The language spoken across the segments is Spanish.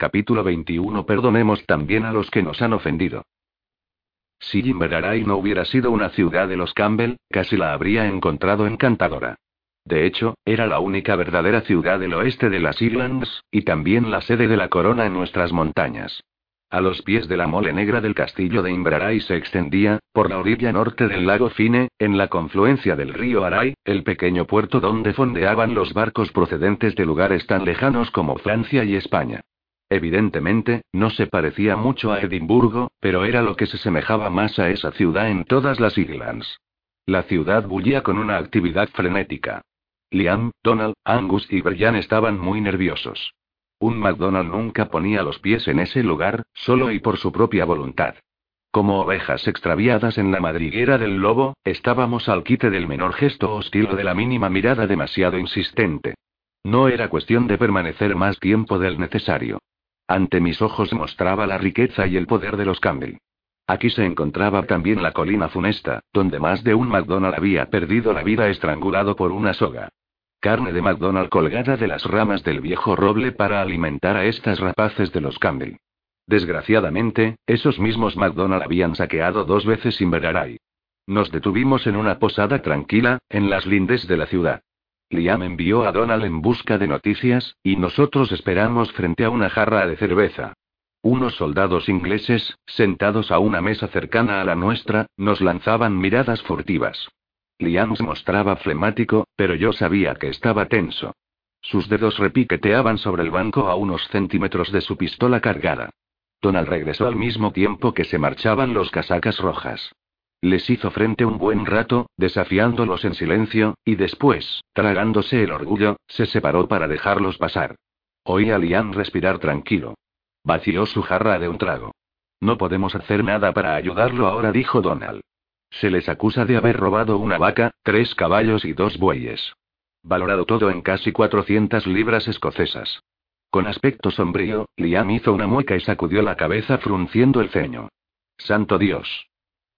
Capítulo 21 Perdonemos también a los que nos han ofendido. Si Inveraray no hubiera sido una ciudad de los Campbell, casi la habría encontrado encantadora. De hecho, era la única verdadera ciudad del oeste de las Islands, y también la sede de la corona en nuestras montañas. A los pies de la mole negra del castillo de Inverary se extendía, por la orilla norte del lago Fine, en la confluencia del río Aray, el pequeño puerto donde fondeaban los barcos procedentes de lugares tan lejanos como Francia y España. Evidentemente, no se parecía mucho a Edimburgo, pero era lo que se semejaba más a esa ciudad en todas las Islands. La ciudad bullía con una actividad frenética. Liam, Donald, Angus y Brian estaban muy nerviosos. Un McDonald nunca ponía los pies en ese lugar, solo y por su propia voluntad. Como ovejas extraviadas en la madriguera del lobo, estábamos al quite del menor gesto hostil o de la mínima mirada demasiado insistente. No era cuestión de permanecer más tiempo del necesario. Ante mis ojos mostraba la riqueza y el poder de los Campbell. Aquí se encontraba también la colina funesta, donde más de un McDonald había perdido la vida estrangulado por una soga. Carne de McDonald colgada de las ramas del viejo roble para alimentar a estas rapaces de los Campbell. Desgraciadamente, esos mismos McDonald habían saqueado dos veces Inveraray. Nos detuvimos en una posada tranquila, en las lindes de la ciudad. Liam envió a Donald en busca de noticias, y nosotros esperamos frente a una jarra de cerveza. Unos soldados ingleses, sentados a una mesa cercana a la nuestra, nos lanzaban miradas furtivas. Liam se mostraba flemático, pero yo sabía que estaba tenso. Sus dedos repiqueteaban sobre el banco a unos centímetros de su pistola cargada. Donald regresó al mismo tiempo que se marchaban los casacas rojas. Les hizo frente un buen rato, desafiándolos en silencio, y después, tragándose el orgullo, se separó para dejarlos pasar. Oí a Liam respirar tranquilo. Vació su jarra de un trago. No podemos hacer nada para ayudarlo ahora, dijo Donald. Se les acusa de haber robado una vaca, tres caballos y dos bueyes. Valorado todo en casi 400 libras escocesas. Con aspecto sombrío, Liam hizo una mueca y sacudió la cabeza frunciendo el ceño. Santo Dios.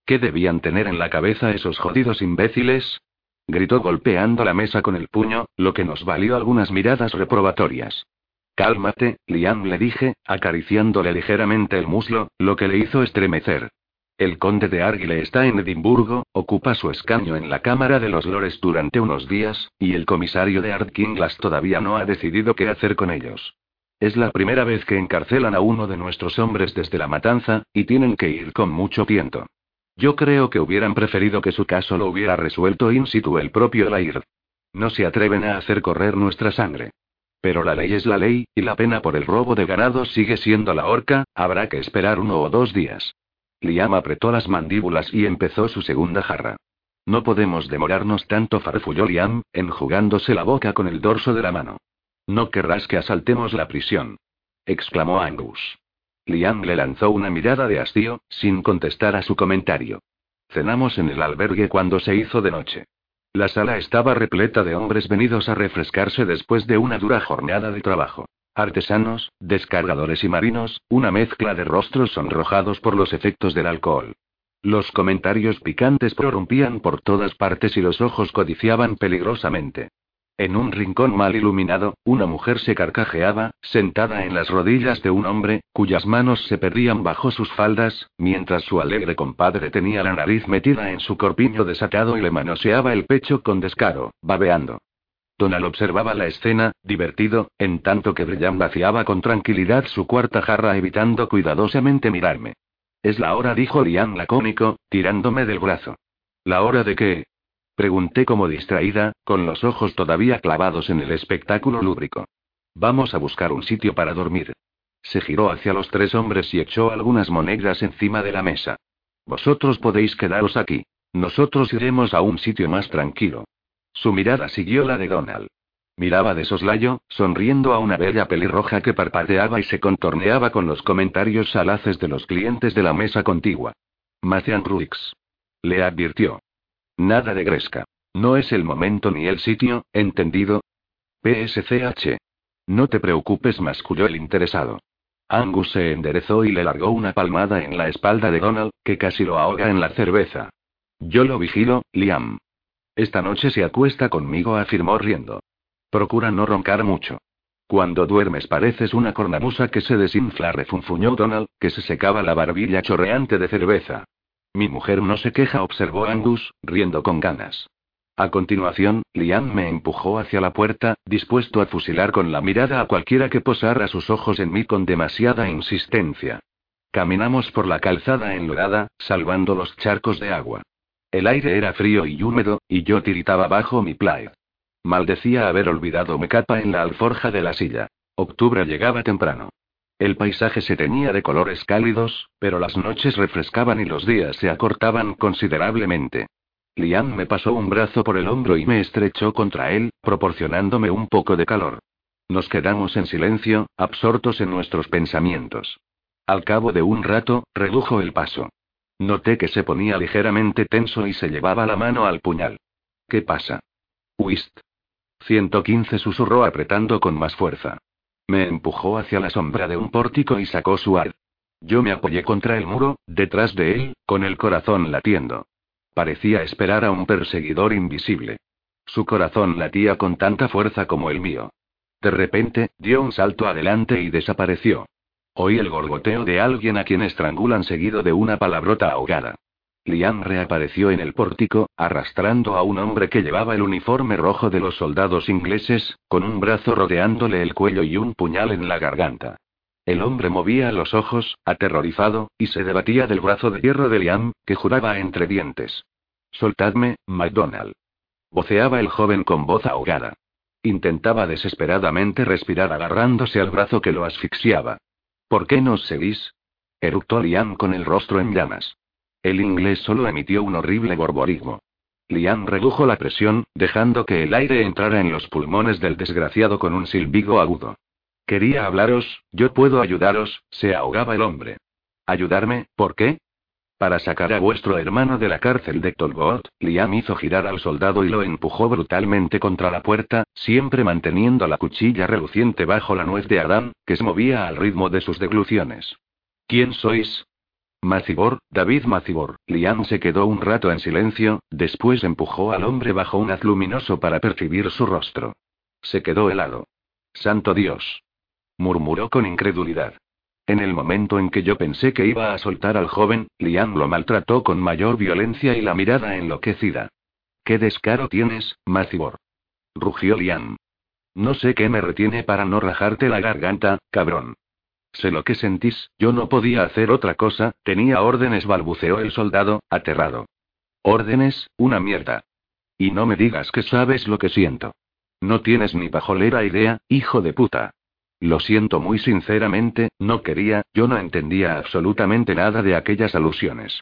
¿Qué debían tener en la cabeza esos jodidos imbéciles? Gritó golpeando la mesa con el puño, lo que nos valió algunas miradas reprobatorias. Cálmate, Liam le dije, acariciándole ligeramente el muslo, lo que le hizo estremecer. El conde de Argyll está en Edimburgo, ocupa su escaño en la Cámara de los Lores durante unos días, y el comisario de Ardkinglas todavía no ha decidido qué hacer con ellos. Es la primera vez que encarcelan a uno de nuestros hombres desde la matanza, y tienen que ir con mucho tiento. Yo creo que hubieran preferido que su caso lo hubiera resuelto in situ el propio Laird. No se atreven a hacer correr nuestra sangre. Pero la ley es la ley, y la pena por el robo de ganado sigue siendo la horca, habrá que esperar uno o dos días. Liam apretó las mandíbulas y empezó su segunda jarra. No podemos demorarnos tanto, farfulló Liam, enjugándose la boca con el dorso de la mano. No querrás que asaltemos la prisión. exclamó Angus. Liam le lanzó una mirada de hastío, sin contestar a su comentario. Cenamos en el albergue cuando se hizo de noche. La sala estaba repleta de hombres venidos a refrescarse después de una dura jornada de trabajo. Artesanos, descargadores y marinos, una mezcla de rostros sonrojados por los efectos del alcohol. Los comentarios picantes prorrumpían por todas partes y los ojos codiciaban peligrosamente. En un rincón mal iluminado, una mujer se carcajeaba, sentada en las rodillas de un hombre, cuyas manos se perdían bajo sus faldas, mientras su alegre compadre tenía la nariz metida en su corpiño desatado y le manoseaba el pecho con descaro, babeando. Donald observaba la escena, divertido, en tanto que Brian vaciaba con tranquilidad su cuarta jarra evitando cuidadosamente mirarme. Es la hora, dijo Liam lacónico, tirándome del brazo. ¿La hora de qué? Pregunté como distraída, con los ojos todavía clavados en el espectáculo lúbrico. Vamos a buscar un sitio para dormir. Se giró hacia los tres hombres y echó algunas monedas encima de la mesa. Vosotros podéis quedaros aquí. Nosotros iremos a un sitio más tranquilo. Su mirada siguió la de Donald. Miraba de soslayo, sonriendo a una bella pelirroja que parpadeaba y se contorneaba con los comentarios salaces de los clientes de la mesa contigua. Matthew Ruix. Le advirtió. Nada de Gresca. No es el momento ni el sitio, ¿entendido? PSCH. No te preocupes, masculló el interesado. Angus se enderezó y le largó una palmada en la espalda de Donald, que casi lo ahoga en la cerveza. Yo lo vigilo, Liam. Esta noche se acuesta conmigo, afirmó riendo. Procura no roncar mucho. Cuando duermes pareces una cornamusa que se desinfla, refunfuñó Donald, que se secaba la barbilla chorreante de cerveza. Mi mujer no se queja, observó Angus, riendo con ganas. A continuación, Liam me empujó hacia la puerta, dispuesto a fusilar con la mirada a cualquiera que posara sus ojos en mí con demasiada insistencia. Caminamos por la calzada enlodada, salvando los charcos de agua. El aire era frío y húmedo, y yo tiritaba bajo mi plaid. Maldecía haber olvidado mi capa en la alforja de la silla. Octubre llegaba temprano. El paisaje se teñía de colores cálidos, pero las noches refrescaban y los días se acortaban considerablemente. Liam me pasó un brazo por el hombro y me estrechó contra él, proporcionándome un poco de calor. Nos quedamos en silencio, absortos en nuestros pensamientos. Al cabo de un rato, redujo el paso. Noté que se ponía ligeramente tenso y se llevaba la mano al puñal. ¿Qué pasa? Whist. 115 susurró apretando con más fuerza. Me empujó hacia la sombra de un pórtico y sacó su ar. Yo me apoyé contra el muro, detrás de él, con el corazón latiendo. Parecía esperar a un perseguidor invisible. Su corazón latía con tanta fuerza como el mío. De repente, dio un salto adelante y desapareció. Oí el gorgoteo de alguien a quien estrangulan seguido de una palabrota ahogada. Liam reapareció en el pórtico, arrastrando a un hombre que llevaba el uniforme rojo de los soldados ingleses, con un brazo rodeándole el cuello y un puñal en la garganta. El hombre movía los ojos, aterrorizado, y se debatía del brazo de hierro de Liam, que juraba entre dientes. Soltadme, MacDonald. Voceaba el joven con voz ahogada. Intentaba desesperadamente respirar agarrándose al brazo que lo asfixiaba. ¿Por qué nos seguís? Eructó Liam con el rostro en llamas. El inglés solo emitió un horrible borborismo. Liam redujo la presión, dejando que el aire entrara en los pulmones del desgraciado con un silbido agudo. Quería hablaros, yo puedo ayudaros, se ahogaba el hombre. ¿Ayudarme? ¿Por qué? Para sacar a vuestro hermano de la cárcel de Tolbot, Liam hizo girar al soldado y lo empujó brutalmente contra la puerta, siempre manteniendo la cuchilla reluciente bajo la nuez de Adán, que se movía al ritmo de sus degluciones. ¿Quién sois? Macibor, David Macibor. Liam se quedó un rato en silencio, después empujó al hombre bajo un haz luminoso para percibir su rostro. Se quedó helado. Santo Dios. murmuró con incredulidad. En el momento en que yo pensé que iba a soltar al joven, Liam lo maltrató con mayor violencia y la mirada enloquecida. ¿Qué descaro tienes, Macibor? rugió Liam. No sé qué me retiene para no rajarte la garganta, cabrón. Sé lo que sentís, yo no podía hacer otra cosa, tenía órdenes, balbuceó el soldado, aterrado. Órdenes, una mierda. Y no me digas que sabes lo que siento. No tienes ni pajolera idea, hijo de puta. Lo siento muy sinceramente, no quería, yo no entendía absolutamente nada de aquellas alusiones.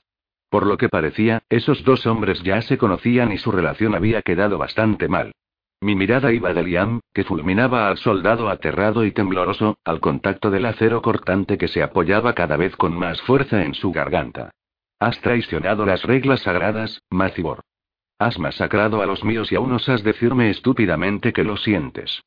Por lo que parecía, esos dos hombres ya se conocían y su relación había quedado bastante mal. Mi mirada iba de Liam, que fulminaba al soldado aterrado y tembloroso, al contacto del acero cortante que se apoyaba cada vez con más fuerza en su garganta. Has traicionado las reglas sagradas, Macibor. Has masacrado a los míos y aún osas decirme estúpidamente que lo sientes.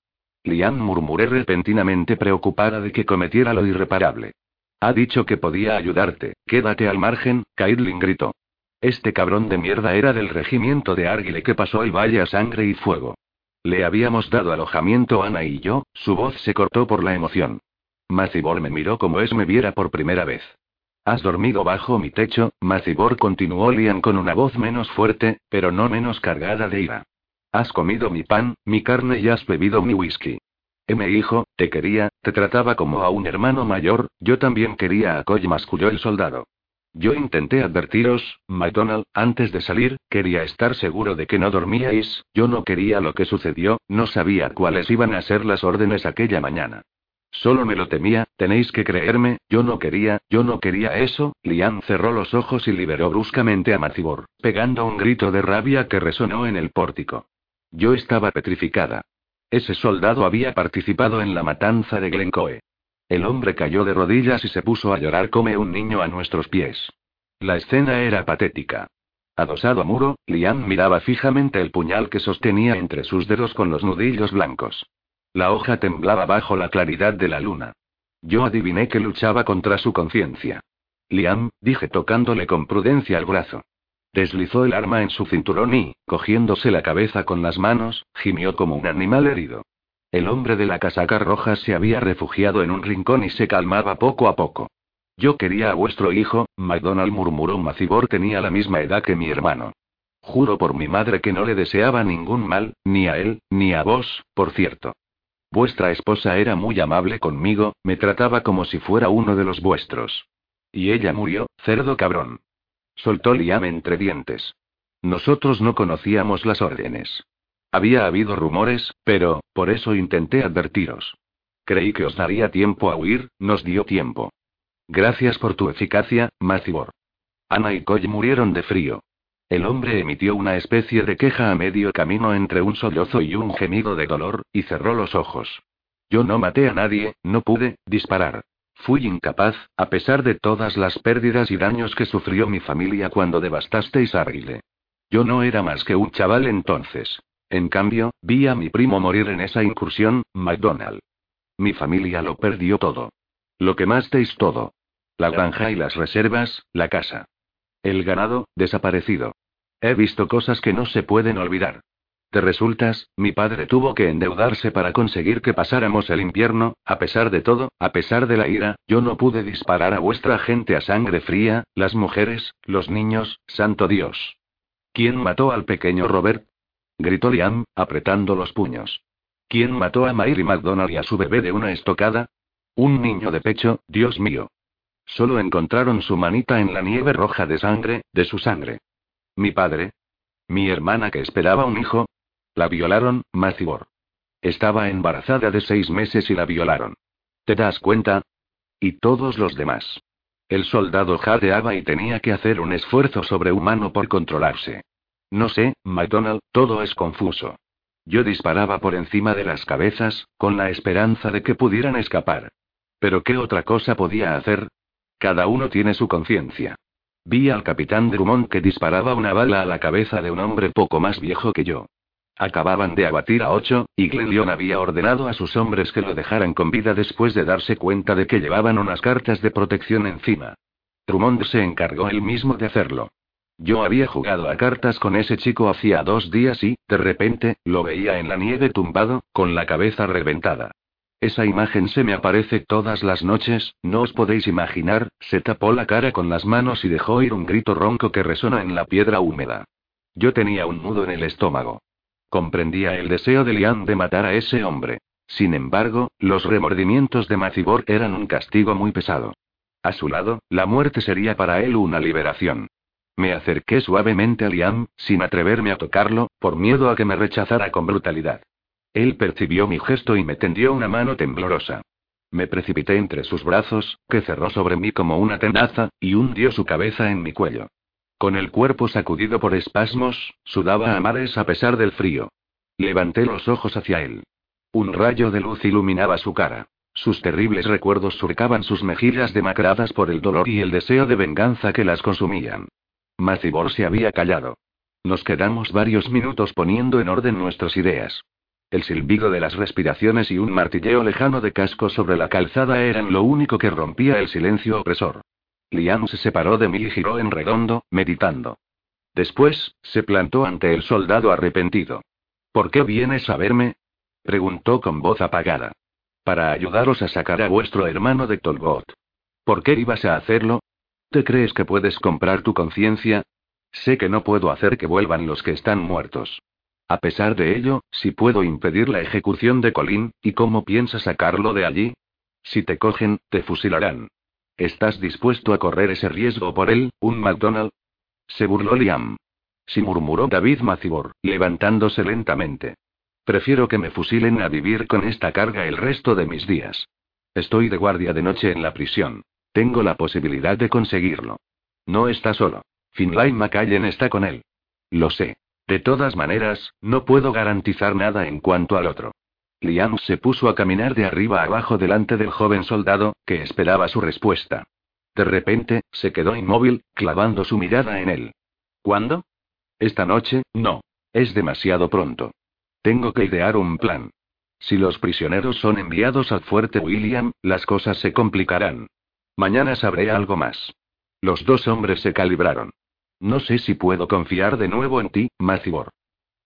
Liam murmuré repentinamente preocupada de que cometiera lo irreparable. Ha dicho que podía ayudarte, quédate al margen, Caitlin gritó. Este cabrón de mierda era del regimiento de Argyle que pasó el valle a sangre y fuego. Le habíamos dado alojamiento Ana y yo, su voz se cortó por la emoción. Macibor me miró como es me viera por primera vez. Has dormido bajo mi techo, Macibor continuó Lian con una voz menos fuerte, pero no menos cargada de ira. Has comido mi pan, mi carne y has bebido mi whisky. M hijo, te quería, te trataba como a un hermano mayor, yo también quería a Coy masculló el soldado. Yo intenté advertiros, McDonald, antes de salir, quería estar seguro de que no dormíais, yo no quería lo que sucedió, no sabía cuáles iban a ser las órdenes aquella mañana. Solo me lo temía, tenéis que creerme, yo no quería, yo no quería eso. Liam cerró los ojos y liberó bruscamente a Macibor, pegando un grito de rabia que resonó en el pórtico. Yo estaba petrificada. Ese soldado había participado en la matanza de Glencoe. El hombre cayó de rodillas y se puso a llorar como un niño a nuestros pies. La escena era patética. Adosado a muro, Liam miraba fijamente el puñal que sostenía entre sus dedos con los nudillos blancos. La hoja temblaba bajo la claridad de la luna. Yo adiviné que luchaba contra su conciencia. Liam, dije tocándole con prudencia el brazo. Deslizó el arma en su cinturón y, cogiéndose la cabeza con las manos, gimió como un animal herido. El hombre de la casaca roja se había refugiado en un rincón y se calmaba poco a poco. Yo quería a vuestro hijo, MacDonald murmuró Macibor tenía la misma edad que mi hermano. Juro por mi madre que no le deseaba ningún mal, ni a él, ni a vos, por cierto. Vuestra esposa era muy amable conmigo, me trataba como si fuera uno de los vuestros. Y ella murió, cerdo cabrón. Soltó Liam entre dientes. Nosotros no conocíamos las órdenes. Había habido rumores, pero, por eso intenté advertiros. Creí que os daría tiempo a huir, nos dio tiempo. Gracias por tu eficacia, Macibor. Ana y Coy murieron de frío. El hombre emitió una especie de queja a medio camino entre un sollozo y un gemido de dolor, y cerró los ojos. Yo no maté a nadie, no pude disparar. Fui incapaz, a pesar de todas las pérdidas y daños que sufrió mi familia cuando devastasteis Argyle. Yo no era más que un chaval entonces. En cambio, vi a mi primo morir en esa incursión, McDonald. Mi familia lo perdió todo. Lo quemasteis todo. La granja y las reservas, la casa. El ganado, desaparecido. He visto cosas que no se pueden olvidar. Te resultas, mi padre tuvo que endeudarse para conseguir que pasáramos el invierno, a pesar de todo, a pesar de la ira, yo no pude disparar a vuestra gente a sangre fría, las mujeres, los niños, santo Dios. ¿Quién mató al pequeño Robert? Gritó Liam, apretando los puños. ¿Quién mató a Mary McDonald y a su bebé de una estocada? Un niño de pecho, Dios mío. Solo encontraron su manita en la nieve roja de sangre, de su sangre. Mi padre. Mi hermana que esperaba un hijo. La violaron, Macibor. Estaba embarazada de seis meses y la violaron. ¿Te das cuenta? Y todos los demás. El soldado jadeaba y tenía que hacer un esfuerzo sobrehumano por controlarse. No sé, McDonald, todo es confuso. Yo disparaba por encima de las cabezas, con la esperanza de que pudieran escapar. Pero ¿qué otra cosa podía hacer? Cada uno tiene su conciencia. Vi al capitán Drummond que disparaba una bala a la cabeza de un hombre poco más viejo que yo. Acababan de abatir a ocho, y Glenlyon había ordenado a sus hombres que lo dejaran con vida después de darse cuenta de que llevaban unas cartas de protección encima. Drummond se encargó él mismo de hacerlo. Yo había jugado a cartas con ese chico hacía dos días y, de repente, lo veía en la nieve tumbado, con la cabeza reventada. Esa imagen se me aparece todas las noches, no os podéis imaginar, se tapó la cara con las manos y dejó ir un grito ronco que resonó en la piedra húmeda. Yo tenía un nudo en el estómago. Comprendía el deseo de Liam de matar a ese hombre. Sin embargo, los remordimientos de Macibor eran un castigo muy pesado. A su lado, la muerte sería para él una liberación. Me acerqué suavemente a Liam, sin atreverme a tocarlo, por miedo a que me rechazara con brutalidad. Él percibió mi gesto y me tendió una mano temblorosa. Me precipité entre sus brazos, que cerró sobre mí como una tenaza, y hundió su cabeza en mi cuello. Con el cuerpo sacudido por espasmos, sudaba a mares a pesar del frío. Levanté los ojos hacia él. Un rayo de luz iluminaba su cara. Sus terribles recuerdos surcaban sus mejillas demacradas por el dolor y el deseo de venganza que las consumían. Macibor se había callado. Nos quedamos varios minutos poniendo en orden nuestras ideas. El silbido de las respiraciones y un martilleo lejano de casco sobre la calzada eran lo único que rompía el silencio opresor. Liam se separó de mí y giró en redondo, meditando. Después, se plantó ante el soldado arrepentido. ¿Por qué vienes a verme? preguntó con voz apagada. Para ayudaros a sacar a vuestro hermano de Tolbot. ¿Por qué ibas a hacerlo? ¿Te crees que puedes comprar tu conciencia? Sé que no puedo hacer que vuelvan los que están muertos. A pesar de ello, si puedo impedir la ejecución de Colin, ¿y cómo piensas sacarlo de allí? Si te cogen, te fusilarán. ¿Estás dispuesto a correr ese riesgo por él, un McDonald? Se burló Liam. Sí murmuró David Macibor, levantándose lentamente. Prefiero que me fusilen a vivir con esta carga el resto de mis días. Estoy de guardia de noche en la prisión. Tengo la posibilidad de conseguirlo. No está solo. Finlay McCallen está con él. Lo sé. De todas maneras, no puedo garantizar nada en cuanto al otro. Liam se puso a caminar de arriba abajo delante del joven soldado, que esperaba su respuesta. De repente, se quedó inmóvil, clavando su mirada en él. ¿Cuándo? Esta noche, no. Es demasiado pronto. Tengo que idear un plan. Si los prisioneros son enviados al fuerte William, las cosas se complicarán. Mañana sabré algo más. Los dos hombres se calibraron. No sé si puedo confiar de nuevo en ti, Macibor.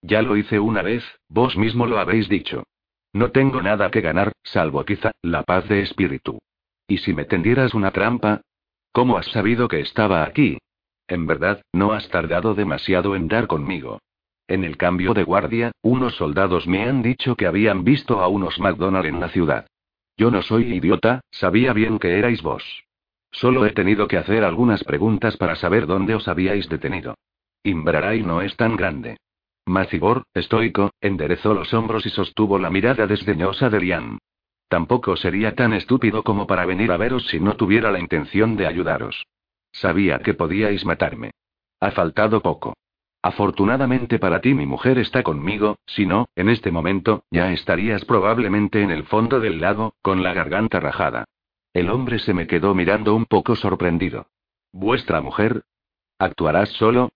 Ya lo hice una vez, vos mismo lo habéis dicho. No tengo nada que ganar, salvo quizá, la paz de espíritu. ¿Y si me tendieras una trampa? ¿Cómo has sabido que estaba aquí? En verdad, no has tardado demasiado en dar conmigo. En el cambio de guardia, unos soldados me han dicho que habían visto a unos McDonald en la ciudad. Yo no soy idiota, sabía bien que erais vos. Solo he tenido que hacer algunas preguntas para saber dónde os habíais detenido. Imbraray no es tan grande. Macibor, estoico, enderezó los hombros y sostuvo la mirada desdeñosa de Liam. Tampoco sería tan estúpido como para venir a veros si no tuviera la intención de ayudaros. Sabía que podíais matarme. Ha faltado poco. Afortunadamente para ti mi mujer está conmigo, si no, en este momento, ya estarías probablemente en el fondo del lago, con la garganta rajada. El hombre se me quedó mirando un poco sorprendido. ¿Vuestra mujer? ¿Actuarás solo?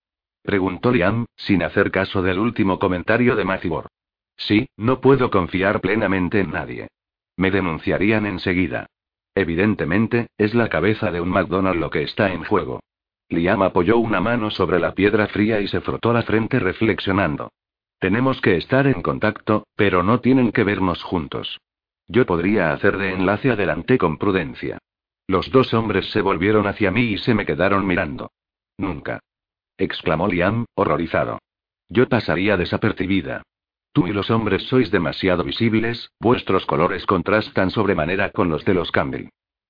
Preguntó Liam, sin hacer caso del último comentario de Macibor. Sí, no puedo confiar plenamente en nadie. Me denunciarían enseguida. Evidentemente, es la cabeza de un McDonald lo que está en juego. Liam apoyó una mano sobre la piedra fría y se frotó la frente reflexionando. Tenemos que estar en contacto, pero no tienen que vernos juntos. Yo podría hacer de enlace adelante con prudencia. Los dos hombres se volvieron hacia mí y se me quedaron mirando. Nunca exclamó Liam, horrorizado. Yo pasaría desapercibida. Tú y los hombres sois demasiado visibles, vuestros colores contrastan sobremanera con los de los Campbell.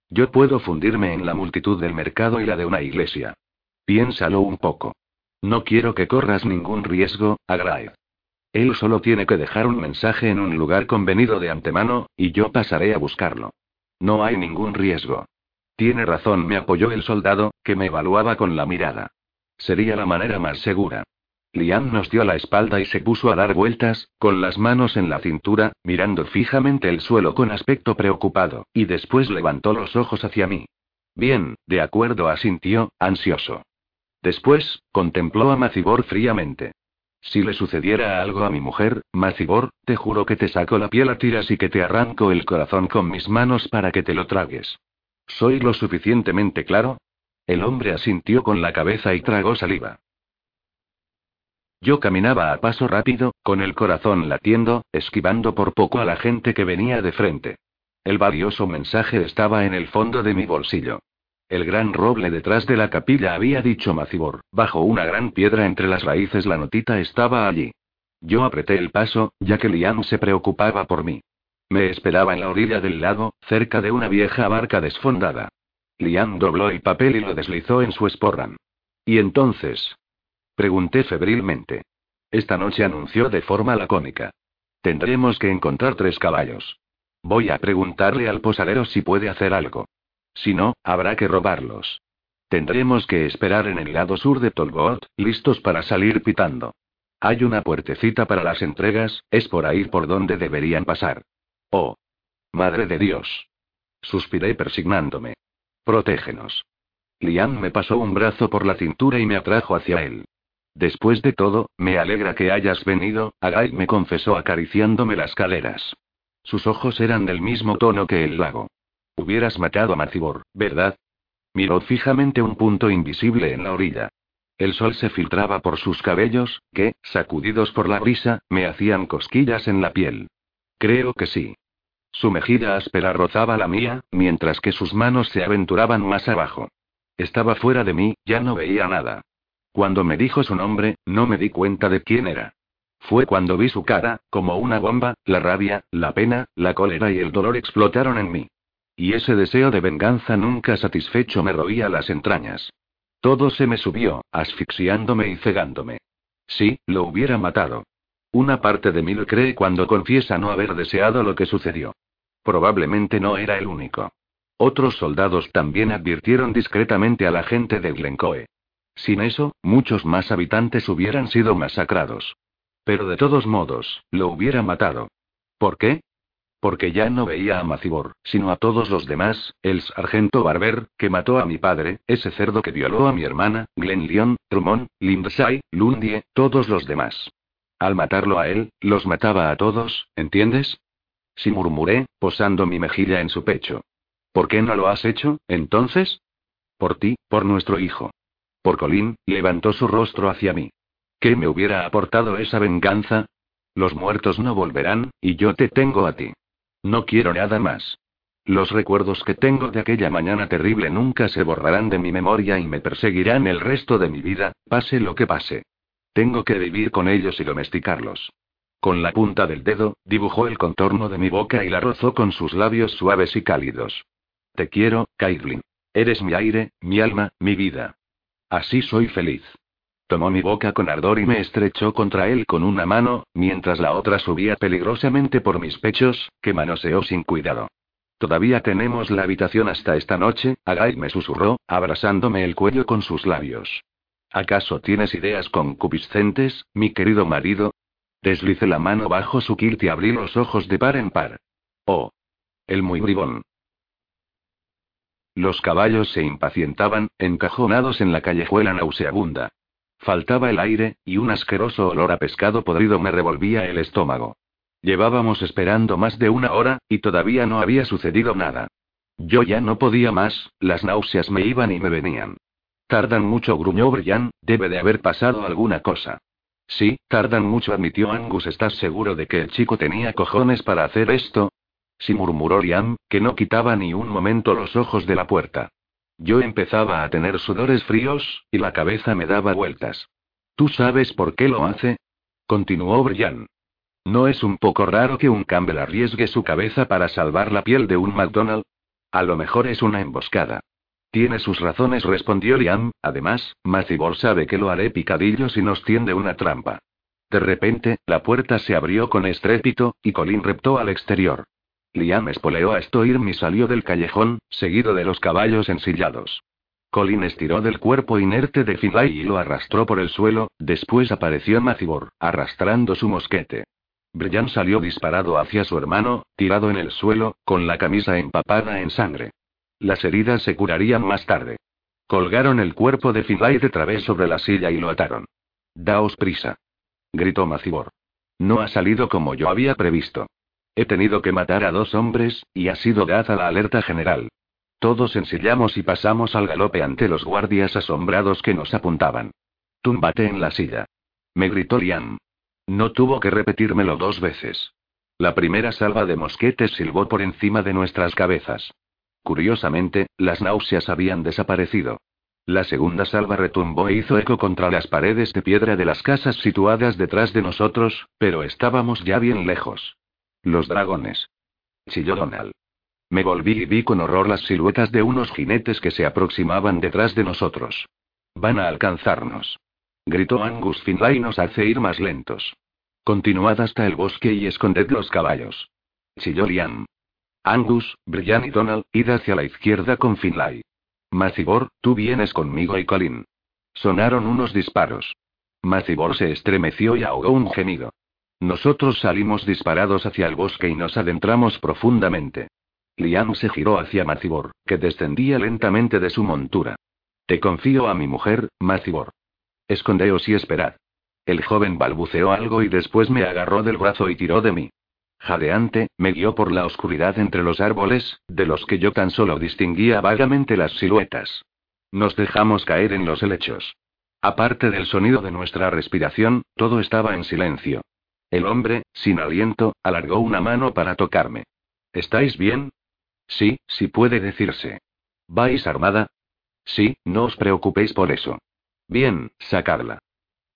Yo puedo fundirme en la multitud del mercado y la de una iglesia. Piénsalo un poco. No quiero que corras ningún riesgo, Agraez. Él solo tiene que dejar un mensaje en un lugar convenido de antemano, y yo pasaré a buscarlo. No hay ningún riesgo. Tiene razón, me apoyó el soldado, que me evaluaba con la mirada. Sería la manera más segura. Liam nos dio la espalda y se puso a dar vueltas, con las manos en la cintura, mirando fijamente el suelo con aspecto preocupado, y después levantó los ojos hacia mí. Bien, de acuerdo, asintió, ansioso. Después, contempló a Macibor fríamente. Si le sucediera algo a mi mujer, Macibor, te juro que te saco la piel a tiras y que te arranco el corazón con mis manos para que te lo tragues. ¿Soy lo suficientemente claro? El hombre asintió con la cabeza y tragó saliva. Yo caminaba a paso rápido, con el corazón latiendo, esquivando por poco a la gente que venía de frente. El valioso mensaje estaba en el fondo de mi bolsillo. El gran roble detrás de la capilla había dicho Macibor, bajo una gran piedra entre las raíces la notita estaba allí. Yo apreté el paso, ya que Liam se preocupaba por mí. Me esperaba en la orilla del lago, cerca de una vieja barca desfondada. Liam dobló el papel y lo deslizó en su esporran. ¿Y entonces? Pregunté febrilmente. Esta noche anunció de forma lacónica. Tendremos que encontrar tres caballos. Voy a preguntarle al posadero si puede hacer algo. Si no, habrá que robarlos. Tendremos que esperar en el lado sur de Tolgot, listos para salir pitando. Hay una puertecita para las entregas, es por ahí por donde deberían pasar. Oh. Madre de Dios. Suspiré persignándome. Protégenos. Liam me pasó un brazo por la cintura y me atrajo hacia él. Después de todo, me alegra que hayas venido, Agai me confesó acariciándome las caderas. Sus ojos eran del mismo tono que el lago. Hubieras matado a Macibor, ¿verdad? Miró fijamente un punto invisible en la orilla. El sol se filtraba por sus cabellos, que, sacudidos por la brisa, me hacían cosquillas en la piel. Creo que sí. Su mejilla áspera rozaba la mía, mientras que sus manos se aventuraban más abajo. Estaba fuera de mí, ya no veía nada. Cuando me dijo su nombre, no me di cuenta de quién era. Fue cuando vi su cara, como una bomba, la rabia, la pena, la cólera y el dolor explotaron en mí. Y ese deseo de venganza nunca satisfecho me roía las entrañas. Todo se me subió, asfixiándome y cegándome. Sí, lo hubiera matado. Una parte de mí lo cree cuando confiesa no haber deseado lo que sucedió. Probablemente no era el único. Otros soldados también advirtieron discretamente a la gente de Glencoe. Sin eso, muchos más habitantes hubieran sido masacrados. Pero de todos modos, lo hubiera matado. ¿Por qué? Porque ya no veía a Macibor, sino a todos los demás, el sargento Barber, que mató a mi padre, ese cerdo que violó a mi hermana, Glenn Lyon, Truman, Lindsay, Lundie, todos los demás. Al matarlo a él, los mataba a todos, ¿entiendes? Sí murmuré, posando mi mejilla en su pecho. ¿Por qué no lo has hecho, entonces? Por ti, por nuestro hijo. Por Colin, levantó su rostro hacia mí. ¿Qué me hubiera aportado esa venganza? Los muertos no volverán, y yo te tengo a ti. No quiero nada más. Los recuerdos que tengo de aquella mañana terrible nunca se borrarán de mi memoria y me perseguirán el resto de mi vida, pase lo que pase. Tengo que vivir con ellos y domesticarlos. Con la punta del dedo, dibujó el contorno de mi boca y la rozó con sus labios suaves y cálidos. Te quiero, Caitlin. Eres mi aire, mi alma, mi vida. Así soy feliz. Tomó mi boca con ardor y me estrechó contra él con una mano, mientras la otra subía peligrosamente por mis pechos, que manoseó sin cuidado. Todavía tenemos la habitación hasta esta noche, Agai me susurró, abrasándome el cuello con sus labios. ¿Acaso tienes ideas concupiscentes, mi querido marido? Deslice la mano bajo su kilt y abrí los ojos de par en par. Oh. El muy bribón. Los caballos se impacientaban, encajonados en la callejuela nauseabunda. Faltaba el aire, y un asqueroso olor a pescado podrido me revolvía el estómago. Llevábamos esperando más de una hora, y todavía no había sucedido nada. Yo ya no podía más, las náuseas me iban y me venían. Tardan mucho, gruñó Brian, debe de haber pasado alguna cosa. Sí, tardan mucho, admitió Angus. ¿Estás seguro de que el chico tenía cojones para hacer esto? Sí, murmuró Liam, que no quitaba ni un momento los ojos de la puerta. Yo empezaba a tener sudores fríos, y la cabeza me daba vueltas. ¿Tú sabes por qué lo hace? Continuó Brian. ¿No es un poco raro que un Campbell arriesgue su cabeza para salvar la piel de un McDonald? A lo mejor es una emboscada. Tiene sus razones, respondió Liam. Además, Macibor sabe que lo haré picadillo si nos tiende una trampa. De repente, la puerta se abrió con estrépito, y Colin reptó al exterior. Liam espoleó a Stoirm y salió del callejón, seguido de los caballos ensillados. Colin estiró del cuerpo inerte de Finlay y lo arrastró por el suelo, después apareció Macibor, arrastrando su mosquete. Brian salió disparado hacia su hermano, tirado en el suelo, con la camisa empapada en sangre. Las heridas se curarían más tarde. Colgaron el cuerpo de Finlay de través sobre la silla y lo ataron. Daos prisa. Gritó Macibor. No ha salido como yo había previsto. He tenido que matar a dos hombres, y ha sido dada la alerta general. Todos ensillamos y pasamos al galope ante los guardias asombrados que nos apuntaban. Túmbate en la silla. Me gritó Liam. No tuvo que repetírmelo dos veces. La primera salva de mosquetes silbó por encima de nuestras cabezas. Curiosamente, las náuseas habían desaparecido. La segunda salva retumbó e hizo eco contra las paredes de piedra de las casas situadas detrás de nosotros, pero estábamos ya bien lejos. Los dragones. Chilló Donald. Me volví y vi con horror las siluetas de unos jinetes que se aproximaban detrás de nosotros. Van a alcanzarnos. Gritó Angus Finlay nos hace ir más lentos. Continuad hasta el bosque y esconded los caballos. Chilló Liam. Angus, Brian y Donald, id hacia la izquierda con Finlay. Macibor, tú vienes conmigo y Colin. Sonaron unos disparos. Macibor se estremeció y ahogó un gemido. Nosotros salimos disparados hacia el bosque y nos adentramos profundamente. Liam se giró hacia Macibor, que descendía lentamente de su montura. Te confío a mi mujer, Macibor. Escondeos y esperad. El joven balbuceó algo y después me agarró del brazo y tiró de mí. Jadeante, me guió por la oscuridad entre los árboles, de los que yo tan solo distinguía vagamente las siluetas. Nos dejamos caer en los helechos. Aparte del sonido de nuestra respiración, todo estaba en silencio. El hombre, sin aliento, alargó una mano para tocarme. ¿Estáis bien? Sí, sí puede decirse. ¿Vais armada? Sí, no os preocupéis por eso. Bien, sacadla.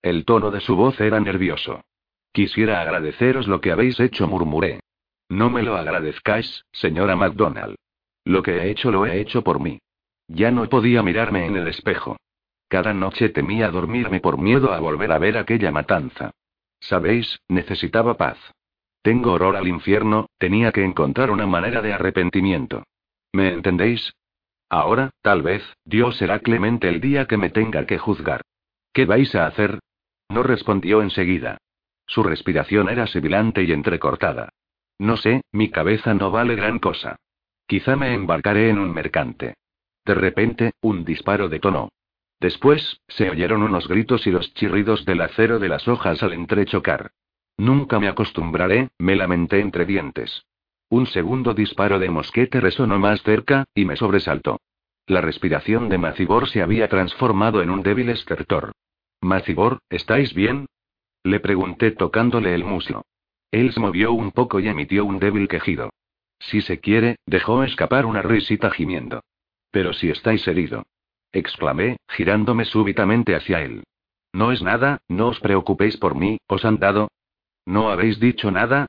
El tono de su voz era nervioso. Quisiera agradeceros lo que habéis hecho, murmuré. No me lo agradezcáis, señora MacDonald. Lo que he hecho lo he hecho por mí. Ya no podía mirarme en el espejo. Cada noche temía dormirme por miedo a volver a ver aquella matanza. Sabéis, necesitaba paz. Tengo horror al infierno, tenía que encontrar una manera de arrepentimiento. ¿Me entendéis? Ahora, tal vez, Dios será clemente el día que me tenga que juzgar. ¿Qué vais a hacer? No respondió enseguida. Su respiración era sibilante y entrecortada. No sé, mi cabeza no vale gran cosa. Quizá me embarcaré en un mercante. De repente, un disparo detonó. Después, se oyeron unos gritos y los chirridos del acero de las hojas al entrechocar. Nunca me acostumbraré, me lamenté entre dientes. Un segundo disparo de mosquete resonó más cerca, y me sobresaltó. La respiración de Macibor se había transformado en un débil estertor. Macibor, ¿estáis bien? Le pregunté tocándole el muslo. Él se movió un poco y emitió un débil quejido. Si se quiere, dejó escapar una risita gimiendo. Pero si estáis herido. Exclamé, girándome súbitamente hacia él. No es nada, no os preocupéis por mí, ¿os han dado? ¿No habéis dicho nada?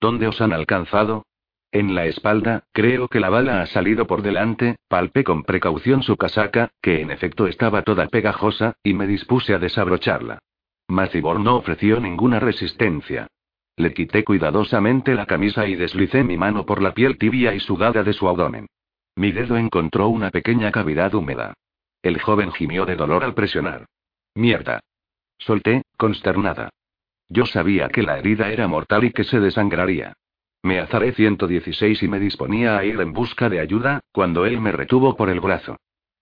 ¿Dónde os han alcanzado? En la espalda, creo que la bala ha salido por delante, palpé con precaución su casaca, que en efecto estaba toda pegajosa, y me dispuse a desabrocharla. Macibor no ofreció ninguna resistencia. Le quité cuidadosamente la camisa y deslicé mi mano por la piel tibia y sudada de su abdomen. Mi dedo encontró una pequeña cavidad húmeda. El joven gimió de dolor al presionar. Mierda. Solté, consternada. Yo sabía que la herida era mortal y que se desangraría. Me azaré 116 y me disponía a ir en busca de ayuda, cuando él me retuvo por el brazo.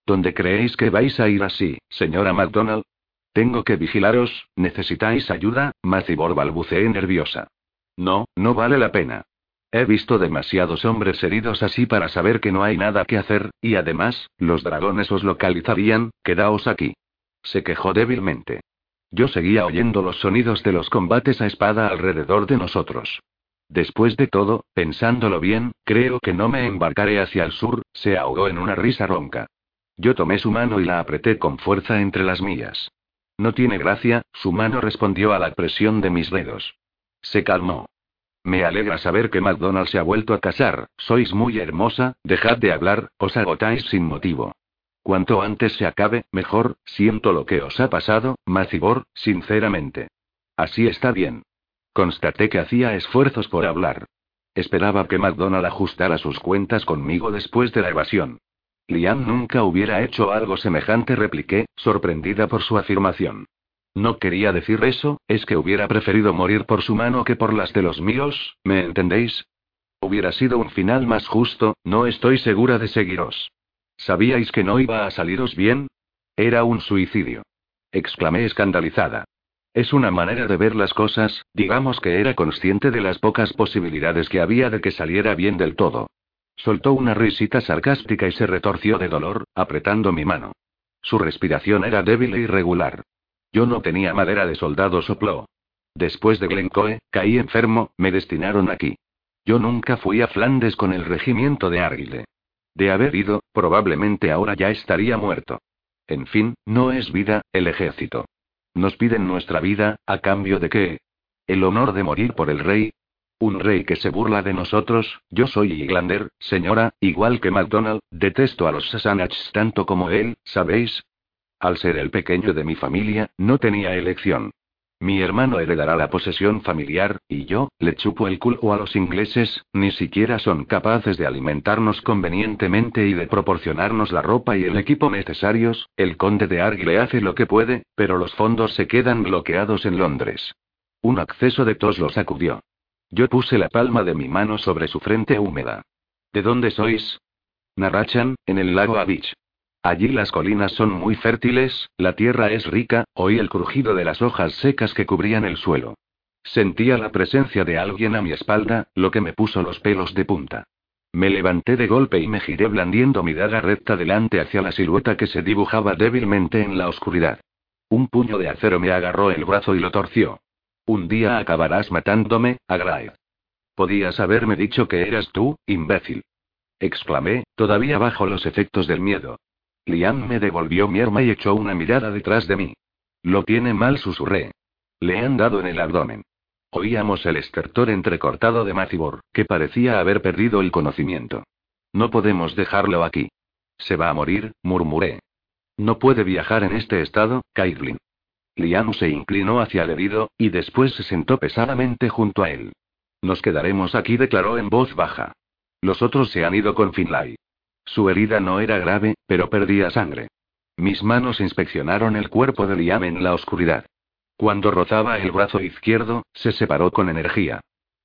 ¿Dónde creéis que vais a ir así, señora MacDonald? Tengo que vigilaros, ¿necesitáis ayuda? Macibor balbuceé nerviosa. No, no vale la pena. He visto demasiados hombres heridos así para saber que no hay nada que hacer, y además, los dragones os localizarían, quedaos aquí. Se quejó débilmente. Yo seguía oyendo los sonidos de los combates a espada alrededor de nosotros. Después de todo, pensándolo bien, creo que no me embarcaré hacia el sur, se ahogó en una risa ronca. Yo tomé su mano y la apreté con fuerza entre las mías. No tiene gracia, su mano respondió a la presión de mis dedos. Se calmó. Me alegra saber que McDonald se ha vuelto a casar, sois muy hermosa, dejad de hablar, os agotáis sin motivo. Cuanto antes se acabe, mejor, siento lo que os ha pasado, Macibor, sinceramente. Así está bien. Constaté que hacía esfuerzos por hablar. Esperaba que McDonald ajustara sus cuentas conmigo después de la evasión. Liam nunca hubiera hecho algo semejante, repliqué, sorprendida por su afirmación. No quería decir eso, es que hubiera preferido morir por su mano que por las de los míos, ¿me entendéis? Hubiera sido un final más justo, no estoy segura de seguiros. ¿Sabíais que no iba a saliros bien? Era un suicidio. Exclamé escandalizada. Es una manera de ver las cosas, digamos que era consciente de las pocas posibilidades que había de que saliera bien del todo. Soltó una risita sarcástica y se retorció de dolor, apretando mi mano. Su respiración era débil e irregular. Yo no tenía madera de soldado, sopló. Después de Glencoe, caí enfermo, me destinaron aquí. Yo nunca fui a Flandes con el regimiento de Argyle. De haber ido, probablemente ahora ya estaría muerto. En fin, no es vida, el ejército. Nos piden nuestra vida, ¿a cambio de qué? ¿El honor de morir por el rey? Un rey que se burla de nosotros, yo soy Iglander, señora, igual que MacDonald, detesto a los Sassanachs tanto como él, ¿sabéis? Al ser el pequeño de mi familia, no tenía elección. Mi hermano heredará la posesión familiar, y yo, le chupo el culo a los ingleses, ni siquiera son capaces de alimentarnos convenientemente y de proporcionarnos la ropa y el equipo necesarios, el conde de Argle hace lo que puede, pero los fondos se quedan bloqueados en Londres. Un acceso de tos lo sacudió. Yo puse la palma de mi mano sobre su frente húmeda. ¿De dónde sois? Narrachan, en el lago Avich. Allí las colinas son muy fértiles, la tierra es rica, oí el crujido de las hojas secas que cubrían el suelo. Sentía la presencia de alguien a mi espalda, lo que me puso los pelos de punta. Me levanté de golpe y me giré blandiendo mi daga recta delante hacia la silueta que se dibujaba débilmente en la oscuridad. Un puño de acero me agarró el brazo y lo torció. Un día acabarás matándome, Agrae. Podías haberme dicho que eras tú, imbécil. Exclamé, todavía bajo los efectos del miedo. Liam me devolvió mi arma y echó una mirada detrás de mí. Lo tiene mal, susurré. Le han dado en el abdomen. Oíamos el estertor entrecortado de Macibor, que parecía haber perdido el conocimiento. No podemos dejarlo aquí. Se va a morir, murmuré. No puede viajar en este estado, Caitlin. Liam se inclinó hacia el herido, y después se sentó pesadamente junto a él. Nos quedaremos aquí, declaró en voz baja. Los otros se han ido con Finlay. Su herida no era grave, pero perdía sangre. Mis manos inspeccionaron el cuerpo de Liam en la oscuridad. Cuando rozaba el brazo izquierdo, se separó con energía.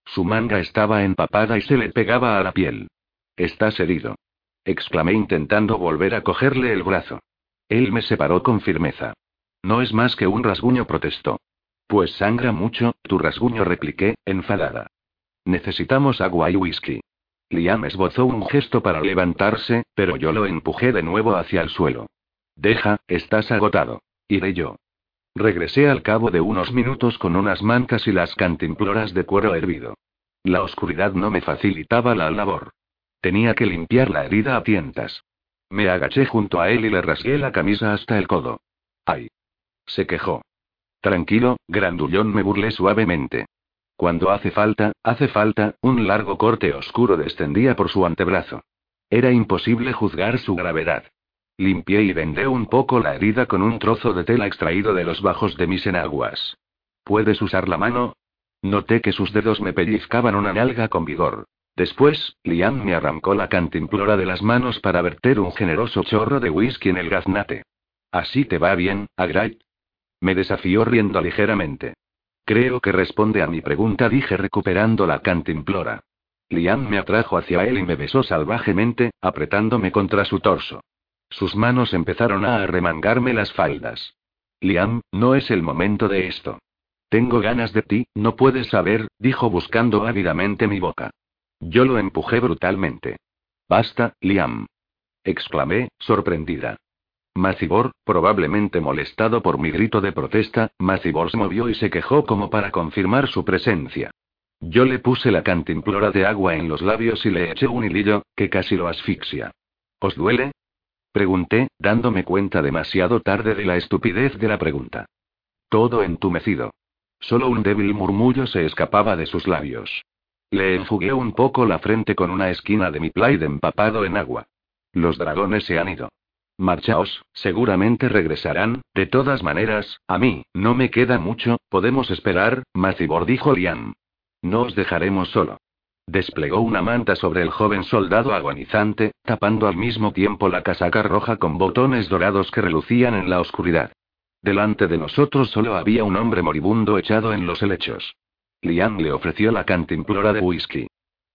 Su manga estaba empapada y se le pegaba a la piel. Estás herido. Exclamé intentando volver a cogerle el brazo. Él me separó con firmeza. No es más que un rasguño, protestó. Pues sangra mucho, tu rasguño repliqué, enfadada. Necesitamos agua y whisky. Liam esbozó un gesto para levantarse, pero yo lo empujé de nuevo hacia el suelo. Deja, estás agotado. Iré yo. Regresé al cabo de unos minutos con unas mancas y las cantimploras de cuero hervido. La oscuridad no me facilitaba la labor. Tenía que limpiar la herida a tientas. Me agaché junto a él y le rasgué la camisa hasta el codo. ¡Ay! Se quejó. Tranquilo, grandullón, me burlé suavemente. Cuando hace falta, hace falta, un largo corte oscuro descendía por su antebrazo. Era imposible juzgar su gravedad. Limpié y vendé un poco la herida con un trozo de tela extraído de los bajos de mis enaguas. ¿Puedes usar la mano? Noté que sus dedos me pellizcaban una nalga con vigor. Después, Liam me arrancó la cantimplora de las manos para verter un generoso chorro de whisky en el gaznate. ¿Así te va bien, Agrait? Me desafió riendo ligeramente. Creo que responde a mi pregunta, dije recuperando la cantimplora. Liam me atrajo hacia él y me besó salvajemente, apretándome contra su torso. Sus manos empezaron a arremangarme las faldas. Liam, no es el momento de esto. Tengo ganas de ti, no puedes saber, dijo buscando ávidamente mi boca. Yo lo empujé brutalmente. Basta, Liam. exclamé, sorprendida. Macibor, probablemente molestado por mi grito de protesta, Macibor se movió y se quejó como para confirmar su presencia. Yo le puse la cantimplora de agua en los labios y le eché un hilillo, que casi lo asfixia. ¿Os duele? Pregunté, dándome cuenta demasiado tarde de la estupidez de la pregunta. Todo entumecido. Solo un débil murmullo se escapaba de sus labios. Le enjugué un poco la frente con una esquina de mi plaid empapado en agua. Los dragones se han ido. Marchaos, seguramente regresarán, de todas maneras, a mí, no me queda mucho, podemos esperar, Macibor dijo Liam. No os dejaremos solo. Desplegó una manta sobre el joven soldado agonizante, tapando al mismo tiempo la casaca roja con botones dorados que relucían en la oscuridad. Delante de nosotros solo había un hombre moribundo echado en los helechos. Liam le ofreció la cantimplora de whisky.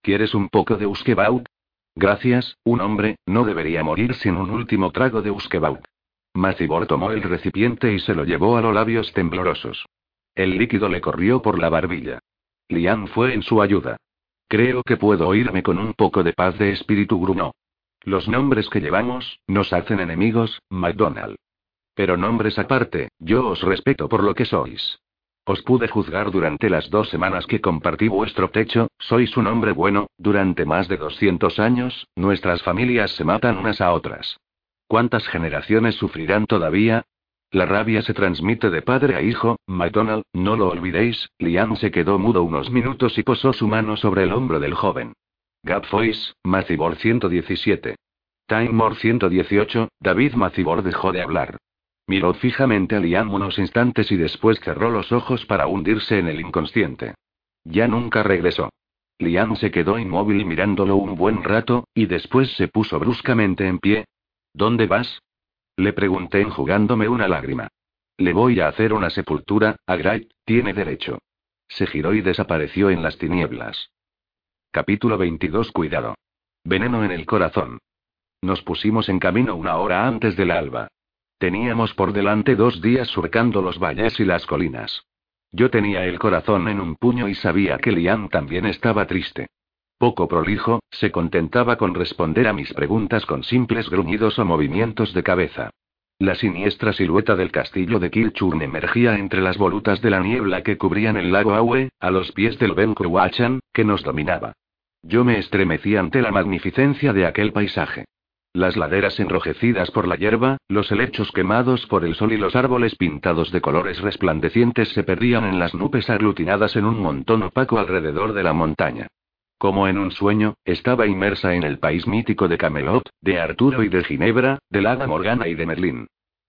¿Quieres un poco de uskebaut? Gracias, un hombre, no debería morir sin un último trago de uskebaut. Macibor tomó el recipiente y se lo llevó a los labios temblorosos. El líquido le corrió por la barbilla. Liam fue en su ayuda. Creo que puedo oírme con un poco de paz de espíritu, gruñó. Los nombres que llevamos, nos hacen enemigos, McDonald. Pero nombres aparte, yo os respeto por lo que sois. Os pude juzgar durante las dos semanas que compartí vuestro techo, sois un hombre bueno, durante más de 200 años, nuestras familias se matan unas a otras. ¿Cuántas generaciones sufrirán todavía? La rabia se transmite de padre a hijo, McDonald, no lo olvidéis. Liam se quedó mudo unos minutos y posó su mano sobre el hombro del joven. Gap Voice, Macibor 117. Time More 118, David Macibor dejó de hablar. Miró fijamente a Liam unos instantes y después cerró los ojos para hundirse en el inconsciente. Ya nunca regresó. Liam se quedó inmóvil mirándolo un buen rato, y después se puso bruscamente en pie. ¿Dónde vas? Le pregunté enjugándome una lágrima. Le voy a hacer una sepultura, a Gray, tiene derecho. Se giró y desapareció en las tinieblas. Capítulo 22 Cuidado. Veneno en el corazón. Nos pusimos en camino una hora antes del alba. Teníamos por delante dos días surcando los valles y las colinas. Yo tenía el corazón en un puño y sabía que Liam también estaba triste. Poco prolijo, se contentaba con responder a mis preguntas con simples gruñidos o movimientos de cabeza. La siniestra silueta del castillo de Kilchurn emergía entre las volutas de la niebla que cubrían el lago Aue, a los pies del Ben que nos dominaba. Yo me estremecí ante la magnificencia de aquel paisaje. Las laderas enrojecidas por la hierba, los helechos quemados por el sol y los árboles pintados de colores resplandecientes se perdían en las nubes aglutinadas en un montón opaco alrededor de la montaña. Como en un sueño, estaba inmersa en el país mítico de Camelot, de Arturo y de Ginebra, de Lada Morgana y de Merlín.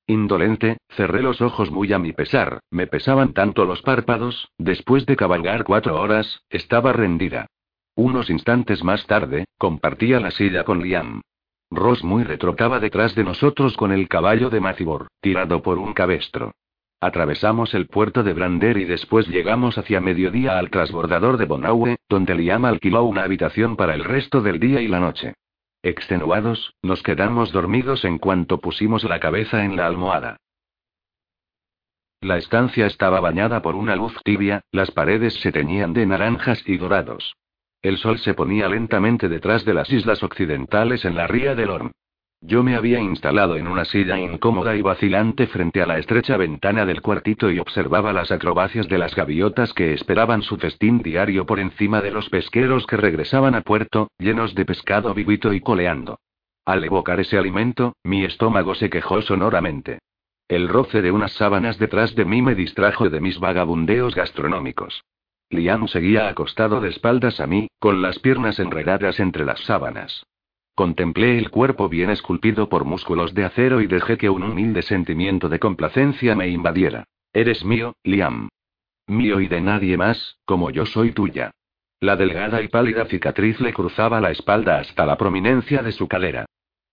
Indolente, cerré los ojos muy a mi pesar, me pesaban tanto los párpados, después de cabalgar cuatro horas, estaba rendida. Unos instantes más tarde, compartía la silla con Liam. Ross muy retrocaba detrás de nosotros con el caballo de Macibor, tirado por un cabestro. Atravesamos el puerto de Brander y después llegamos hacia mediodía al transbordador de Bonaue, donde Liam alquiló una habitación para el resto del día y la noche. Extenuados, nos quedamos dormidos en cuanto pusimos la cabeza en la almohada. La estancia estaba bañada por una luz tibia, las paredes se teñían de naranjas y dorados. El sol se ponía lentamente detrás de las islas occidentales en la ría del Orm. Yo me había instalado en una silla incómoda y vacilante frente a la estrecha ventana del cuartito y observaba las acrobacias de las gaviotas que esperaban su festín diario por encima de los pesqueros que regresaban a puerto, llenos de pescado vivito y coleando. Al evocar ese alimento, mi estómago se quejó sonoramente. El roce de unas sábanas detrás de mí me distrajo de mis vagabundeos gastronómicos. Liam seguía acostado de espaldas a mí, con las piernas enredadas entre las sábanas. Contemplé el cuerpo bien esculpido por músculos de acero y dejé que un humilde sentimiento de complacencia me invadiera. Eres mío, Liam. Mío y de nadie más, como yo soy tuya. La delgada y pálida cicatriz le cruzaba la espalda hasta la prominencia de su cadera.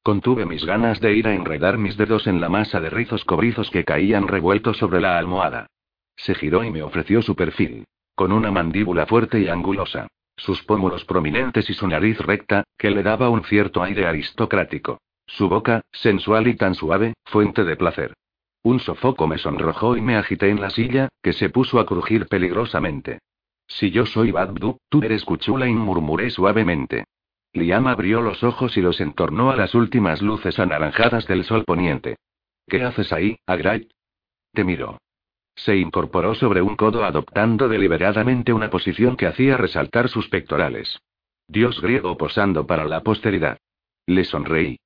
Contuve mis ganas de ir a enredar mis dedos en la masa de rizos cobrizos que caían revueltos sobre la almohada. Se giró y me ofreció su perfil. Con una mandíbula fuerte y angulosa sus pómulos prominentes y su nariz recta, que le daba un cierto aire aristocrático. Su boca, sensual y tan suave, fuente de placer. Un sofoco me sonrojó y me agité en la silla, que se puso a crujir peligrosamente. Si yo soy Badbu, tú eres Cuchulain, murmuré suavemente. Liam abrió los ojos y los entornó a las últimas luces anaranjadas del sol poniente. ¿Qué haces ahí, Agrait? Te miró. Se incorporó sobre un codo adoptando deliberadamente una posición que hacía resaltar sus pectorales. Dios griego posando para la posteridad. Le sonreí.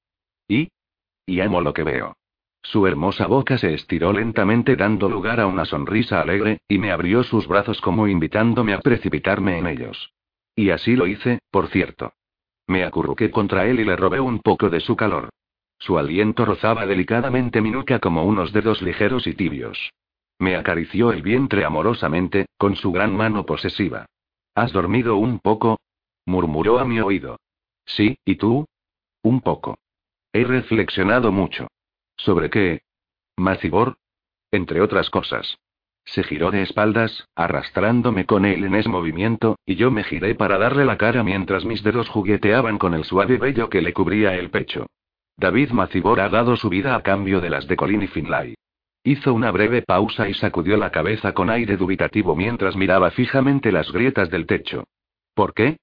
¿Y? Y amo lo que veo. Su hermosa boca se estiró lentamente dando lugar a una sonrisa alegre, y me abrió sus brazos como invitándome a precipitarme en ellos. Y así lo hice, por cierto. Me acurruqué contra él y le robé un poco de su calor. Su aliento rozaba delicadamente mi nuca como unos dedos ligeros y tibios. Me acarició el vientre amorosamente, con su gran mano posesiva. ¿Has dormido un poco? murmuró a mi oído. Sí, ¿y tú? Un poco. He reflexionado mucho. ¿Sobre qué? Macibor. Entre otras cosas. Se giró de espaldas, arrastrándome con él en ese movimiento, y yo me giré para darle la cara mientras mis dedos jugueteaban con el suave vello que le cubría el pecho. David Macibor ha dado su vida a cambio de las de Colin y Finlay. Hizo una breve pausa y sacudió la cabeza con aire dubitativo mientras miraba fijamente las grietas del techo. ¿Por qué?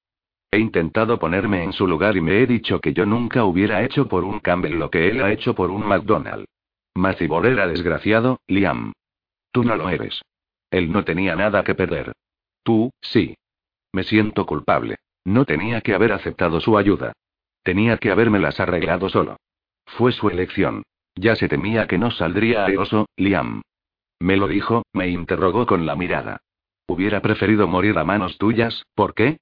He intentado ponerme en su lugar y me he dicho que yo nunca hubiera hecho por un Campbell lo que él ha hecho por un McDonald. Macibor era desgraciado, Liam. Tú no lo eres. Él no tenía nada que perder. Tú, sí. Me siento culpable. No tenía que haber aceptado su ayuda. Tenía que habérmelas arreglado solo. Fue su elección. Ya se temía que no saldría aeroso, Liam. Me lo dijo, me interrogó con la mirada. Hubiera preferido morir a manos tuyas, ¿por qué?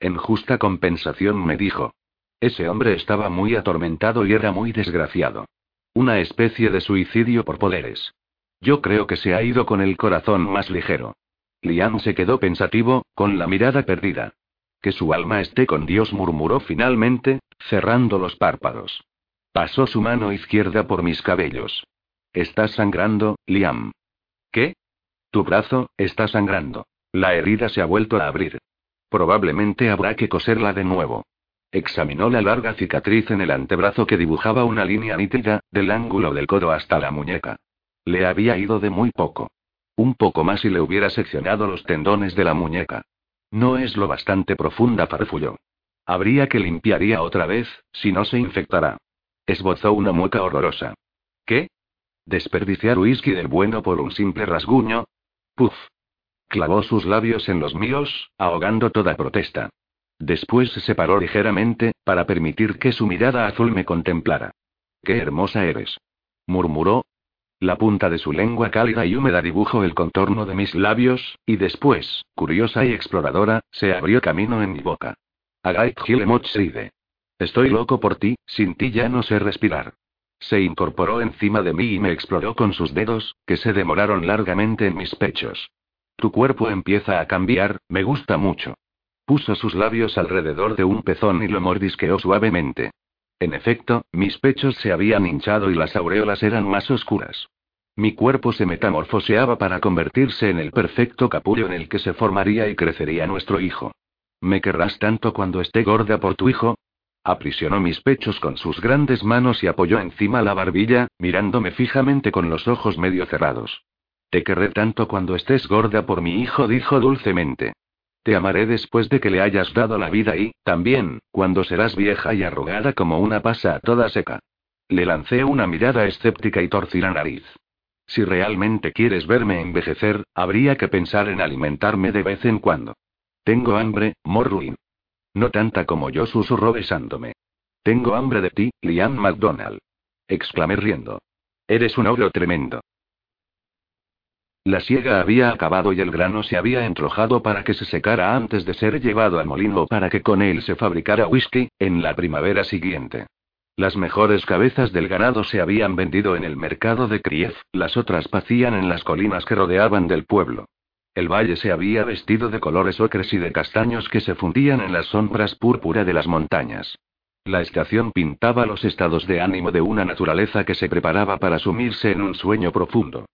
En justa compensación me dijo. Ese hombre estaba muy atormentado y era muy desgraciado. Una especie de suicidio por poderes. Yo creo que se ha ido con el corazón más ligero. Liam se quedó pensativo, con la mirada perdida. Que su alma esté con Dios, murmuró finalmente, cerrando los párpados. Pasó su mano izquierda por mis cabellos. Estás sangrando, Liam. ¿Qué? Tu brazo, está sangrando. La herida se ha vuelto a abrir. Probablemente habrá que coserla de nuevo. Examinó la larga cicatriz en el antebrazo que dibujaba una línea nítida, del ángulo del codo hasta la muñeca. Le había ido de muy poco. Un poco más y le hubiera seccionado los tendones de la muñeca. No es lo bastante profunda, farfulló. Habría que limpiaría otra vez, si no se infectará. Esbozó una mueca horrorosa. ¿Qué? ¿Desperdiciar whisky del bueno por un simple rasguño? Puf. Clavó sus labios en los míos, ahogando toda protesta. Después se separó ligeramente, para permitir que su mirada azul me contemplara. ¡Qué hermosa eres! murmuró. La punta de su lengua cálida y húmeda dibujó el contorno de mis labios, y después, curiosa y exploradora, se abrió camino en mi boca. Agait Hilemochside. Estoy loco por ti, sin ti ya no sé respirar. Se incorporó encima de mí y me exploró con sus dedos, que se demoraron largamente en mis pechos. Tu cuerpo empieza a cambiar, me gusta mucho. Puso sus labios alrededor de un pezón y lo mordisqueó suavemente. En efecto, mis pechos se habían hinchado y las aureolas eran más oscuras. Mi cuerpo se metamorfoseaba para convertirse en el perfecto capullo en el que se formaría y crecería nuestro hijo. ¿Me querrás tanto cuando esté gorda por tu hijo? Aprisionó mis pechos con sus grandes manos y apoyó encima la barbilla, mirándome fijamente con los ojos medio cerrados. Te querré tanto cuando estés gorda por mi hijo, dijo dulcemente. Te amaré después de que le hayas dado la vida y, también, cuando serás vieja y arrugada como una pasa toda seca. Le lancé una mirada escéptica y torcí la nariz. Si realmente quieres verme envejecer, habría que pensar en alimentarme de vez en cuando. Tengo hambre, Morruin. No tanta como yo, susurró besándome. Tengo hambre de ti, Liam McDonald. Exclamé riendo. Eres un ogro tremendo. La siega había acabado y el grano se había entrojado para que se secara antes de ser llevado al molino para que con él se fabricara whisky, en la primavera siguiente. Las mejores cabezas del ganado se habían vendido en el mercado de Kriev, las otras pacían en las colinas que rodeaban del pueblo. El valle se había vestido de colores ocres y de castaños que se fundían en las sombras púrpura de las montañas. La estación pintaba los estados de ánimo de una naturaleza que se preparaba para sumirse en un sueño profundo.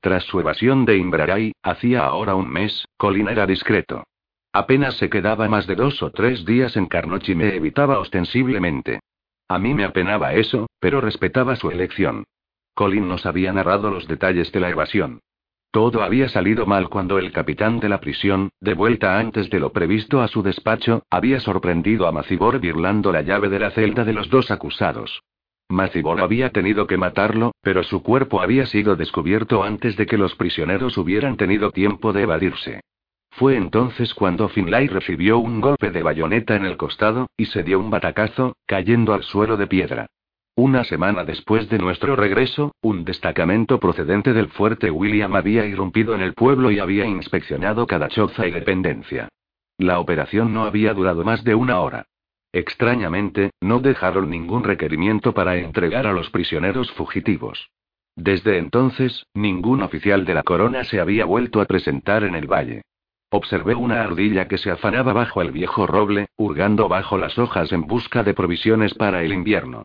Tras su evasión de Imbraray, hacía ahora un mes, Colin era discreto. Apenas se quedaba más de dos o tres días en Carnoch y me evitaba ostensiblemente. A mí me apenaba eso, pero respetaba su elección. Colin nos había narrado los detalles de la evasión. Todo había salido mal cuando el capitán de la prisión, de vuelta antes de lo previsto a su despacho, había sorprendido a Macibor birlando la llave de la celda de los dos acusados. Macibor había tenido que matarlo, pero su cuerpo había sido descubierto antes de que los prisioneros hubieran tenido tiempo de evadirse. Fue entonces cuando Finlay recibió un golpe de bayoneta en el costado, y se dio un batacazo, cayendo al suelo de piedra. Una semana después de nuestro regreso, un destacamento procedente del fuerte William había irrumpido en el pueblo y había inspeccionado cada choza y dependencia. La operación no había durado más de una hora. Extrañamente, no dejaron ningún requerimiento para entregar a los prisioneros fugitivos. Desde entonces, ningún oficial de la corona se había vuelto a presentar en el valle. Observé una ardilla que se afanaba bajo el viejo roble, hurgando bajo las hojas en busca de provisiones para el invierno.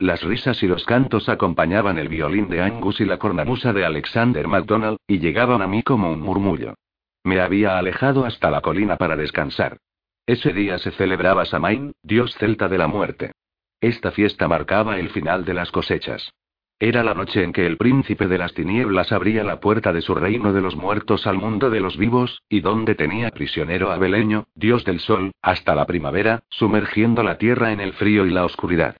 Las risas y los cantos acompañaban el violín de Angus y la cornamusa de Alexander MacDonald, y llegaban a mí como un murmullo. Me había alejado hasta la colina para descansar. Ese día se celebraba Samain, dios celta de la muerte. Esta fiesta marcaba el final de las cosechas. Era la noche en que el príncipe de las tinieblas abría la puerta de su reino de los muertos al mundo de los vivos, y donde tenía prisionero a Beleño, dios del sol, hasta la primavera, sumergiendo la tierra en el frío y la oscuridad.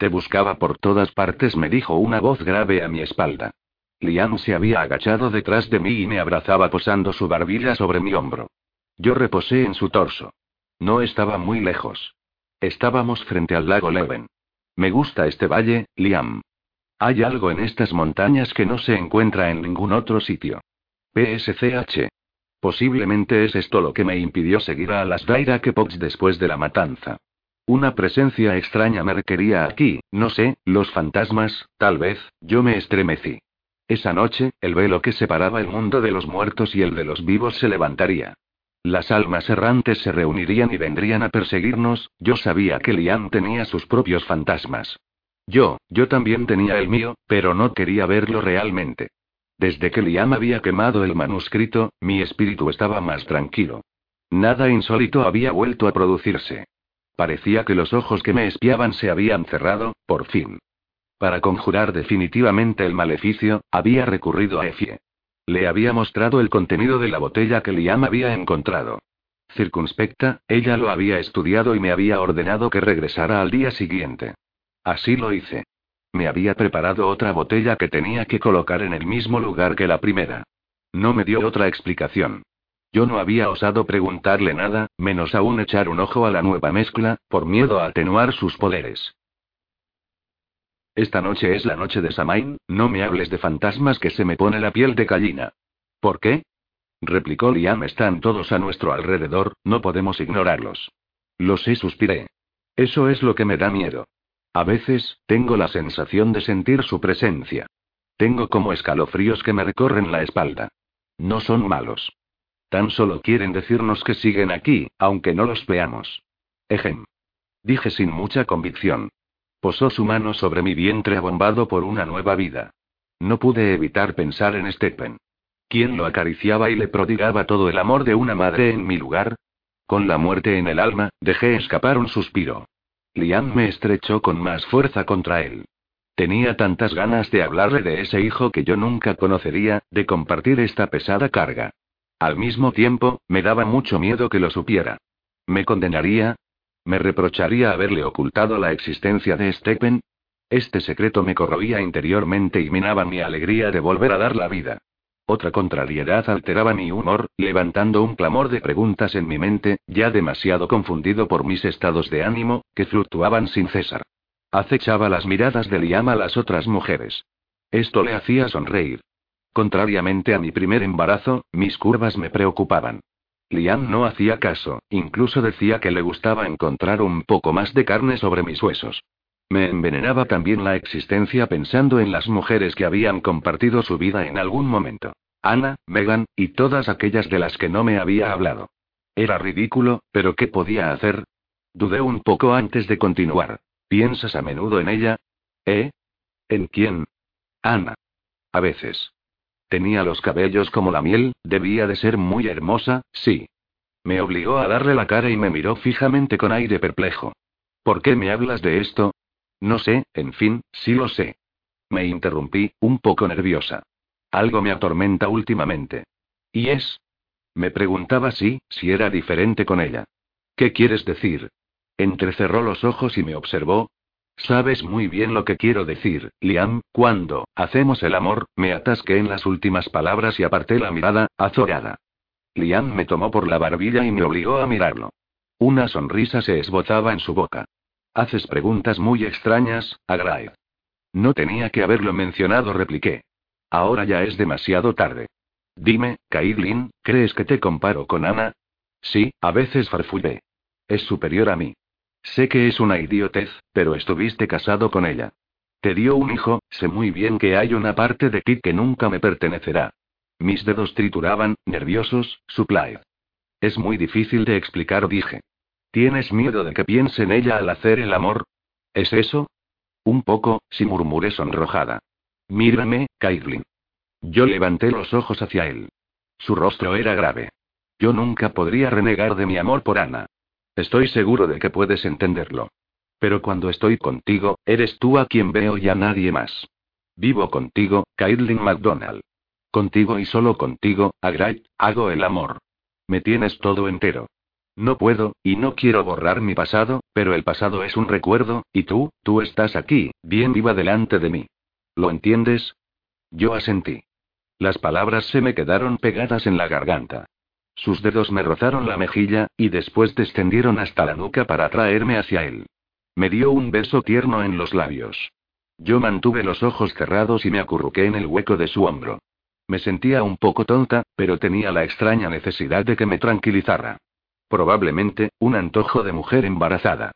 Te buscaba por todas partes, me dijo una voz grave a mi espalda. Liam se había agachado detrás de mí y me abrazaba posando su barbilla sobre mi hombro. Yo reposé en su torso. No estaba muy lejos. Estábamos frente al lago Leven. Me gusta este valle, Liam. Hay algo en estas montañas que no se encuentra en ningún otro sitio. PSCH. Posiblemente es esto lo que me impidió seguir a las Daira Kepox después de la matanza. Una presencia extraña me requería aquí, no sé, los fantasmas, tal vez, yo me estremecí. Esa noche, el velo que separaba el mundo de los muertos y el de los vivos se levantaría. Las almas errantes se reunirían y vendrían a perseguirnos, yo sabía que Liam tenía sus propios fantasmas. Yo, yo también tenía el mío, pero no quería verlo realmente. Desde que Liam había quemado el manuscrito, mi espíritu estaba más tranquilo. Nada insólito había vuelto a producirse. Parecía que los ojos que me espiaban se habían cerrado, por fin. Para conjurar definitivamente el maleficio, había recurrido a Efie. Le había mostrado el contenido de la botella que Liam había encontrado. Circunspecta, ella lo había estudiado y me había ordenado que regresara al día siguiente. Así lo hice. Me había preparado otra botella que tenía que colocar en el mismo lugar que la primera. No me dio otra explicación. Yo no había osado preguntarle nada, menos aún echar un ojo a la nueva mezcla, por miedo a atenuar sus poderes. Esta noche es la noche de Samain, no me hables de fantasmas que se me pone la piel de gallina. ¿Por qué? replicó Liam. Están todos a nuestro alrededor, no podemos ignorarlos. Lo sé, suspiré. Eso es lo que me da miedo. A veces, tengo la sensación de sentir su presencia. Tengo como escalofríos que me recorren la espalda. No son malos. Tan solo quieren decirnos que siguen aquí, aunque no los veamos. Ejem. Dije sin mucha convicción. Posó su mano sobre mi vientre abombado por una nueva vida. No pude evitar pensar en Stephen. ¿Quién lo acariciaba y le prodigaba todo el amor de una madre en mi lugar? Con la muerte en el alma, dejé escapar un suspiro. Liam me estrechó con más fuerza contra él. Tenía tantas ganas de hablarle de ese hijo que yo nunca conocería, de compartir esta pesada carga. Al mismo tiempo, me daba mucho miedo que lo supiera. ¿Me condenaría? ¿Me reprocharía haberle ocultado la existencia de Stephen? Este secreto me corroía interiormente y minaba mi alegría de volver a dar la vida. Otra contrariedad alteraba mi humor, levantando un clamor de preguntas en mi mente, ya demasiado confundido por mis estados de ánimo, que fluctuaban sin cesar. Acechaba las miradas de Liam a las otras mujeres. Esto le hacía sonreír. Contrariamente a mi primer embarazo, mis curvas me preocupaban. Liam no hacía caso, incluso decía que le gustaba encontrar un poco más de carne sobre mis huesos. Me envenenaba también la existencia pensando en las mujeres que habían compartido su vida en algún momento. Ana, Megan, y todas aquellas de las que no me había hablado. Era ridículo, pero ¿qué podía hacer? Dudé un poco antes de continuar. ¿Piensas a menudo en ella? ¿Eh? ¿En quién? Ana. A veces. Tenía los cabellos como la miel, debía de ser muy hermosa, sí. Me obligó a darle la cara y me miró fijamente con aire perplejo. ¿Por qué me hablas de esto? No sé, en fin, sí lo sé. Me interrumpí, un poco nerviosa. Algo me atormenta últimamente. ¿Y es? Me preguntaba si, si era diferente con ella. ¿Qué quieres decir? Entrecerró los ojos y me observó. Sabes muy bien lo que quiero decir, Liam, cuando, hacemos el amor, me atasqué en las últimas palabras y aparté la mirada, azorada. Liam me tomó por la barbilla y me obligó a mirarlo. Una sonrisa se esbozaba en su boca. Haces preguntas muy extrañas, Agrae. No tenía que haberlo mencionado, repliqué. Ahora ya es demasiado tarde. Dime, Caitlin, ¿crees que te comparo con Ana? Sí, a veces farfullé. Es superior a mí. Sé que es una idiotez, pero estuviste casado con ella. Te dio un hijo, sé muy bien que hay una parte de ti que nunca me pertenecerá. Mis dedos trituraban, nerviosos, supply. Es muy difícil de explicar, dije. ¿Tienes miedo de que piense en ella al hacer el amor? ¿Es eso? Un poco, sí murmuré sonrojada. Mírame, Caitlin. Yo levanté los ojos hacia él. Su rostro era grave. Yo nunca podría renegar de mi amor por Ana. Estoy seguro de que puedes entenderlo. Pero cuando estoy contigo, eres tú a quien veo y a nadie más. Vivo contigo, Caitlin McDonald. Contigo y solo contigo, Agray, hago el amor. Me tienes todo entero. No puedo, y no quiero borrar mi pasado, pero el pasado es un recuerdo, y tú, tú estás aquí, bien viva delante de mí. ¿Lo entiendes? Yo asentí. Las palabras se me quedaron pegadas en la garganta. Sus dedos me rozaron la mejilla, y después descendieron hasta la nuca para atraerme hacia él. Me dio un beso tierno en los labios. Yo mantuve los ojos cerrados y me acurruqué en el hueco de su hombro. Me sentía un poco tonta, pero tenía la extraña necesidad de que me tranquilizara. Probablemente, un antojo de mujer embarazada.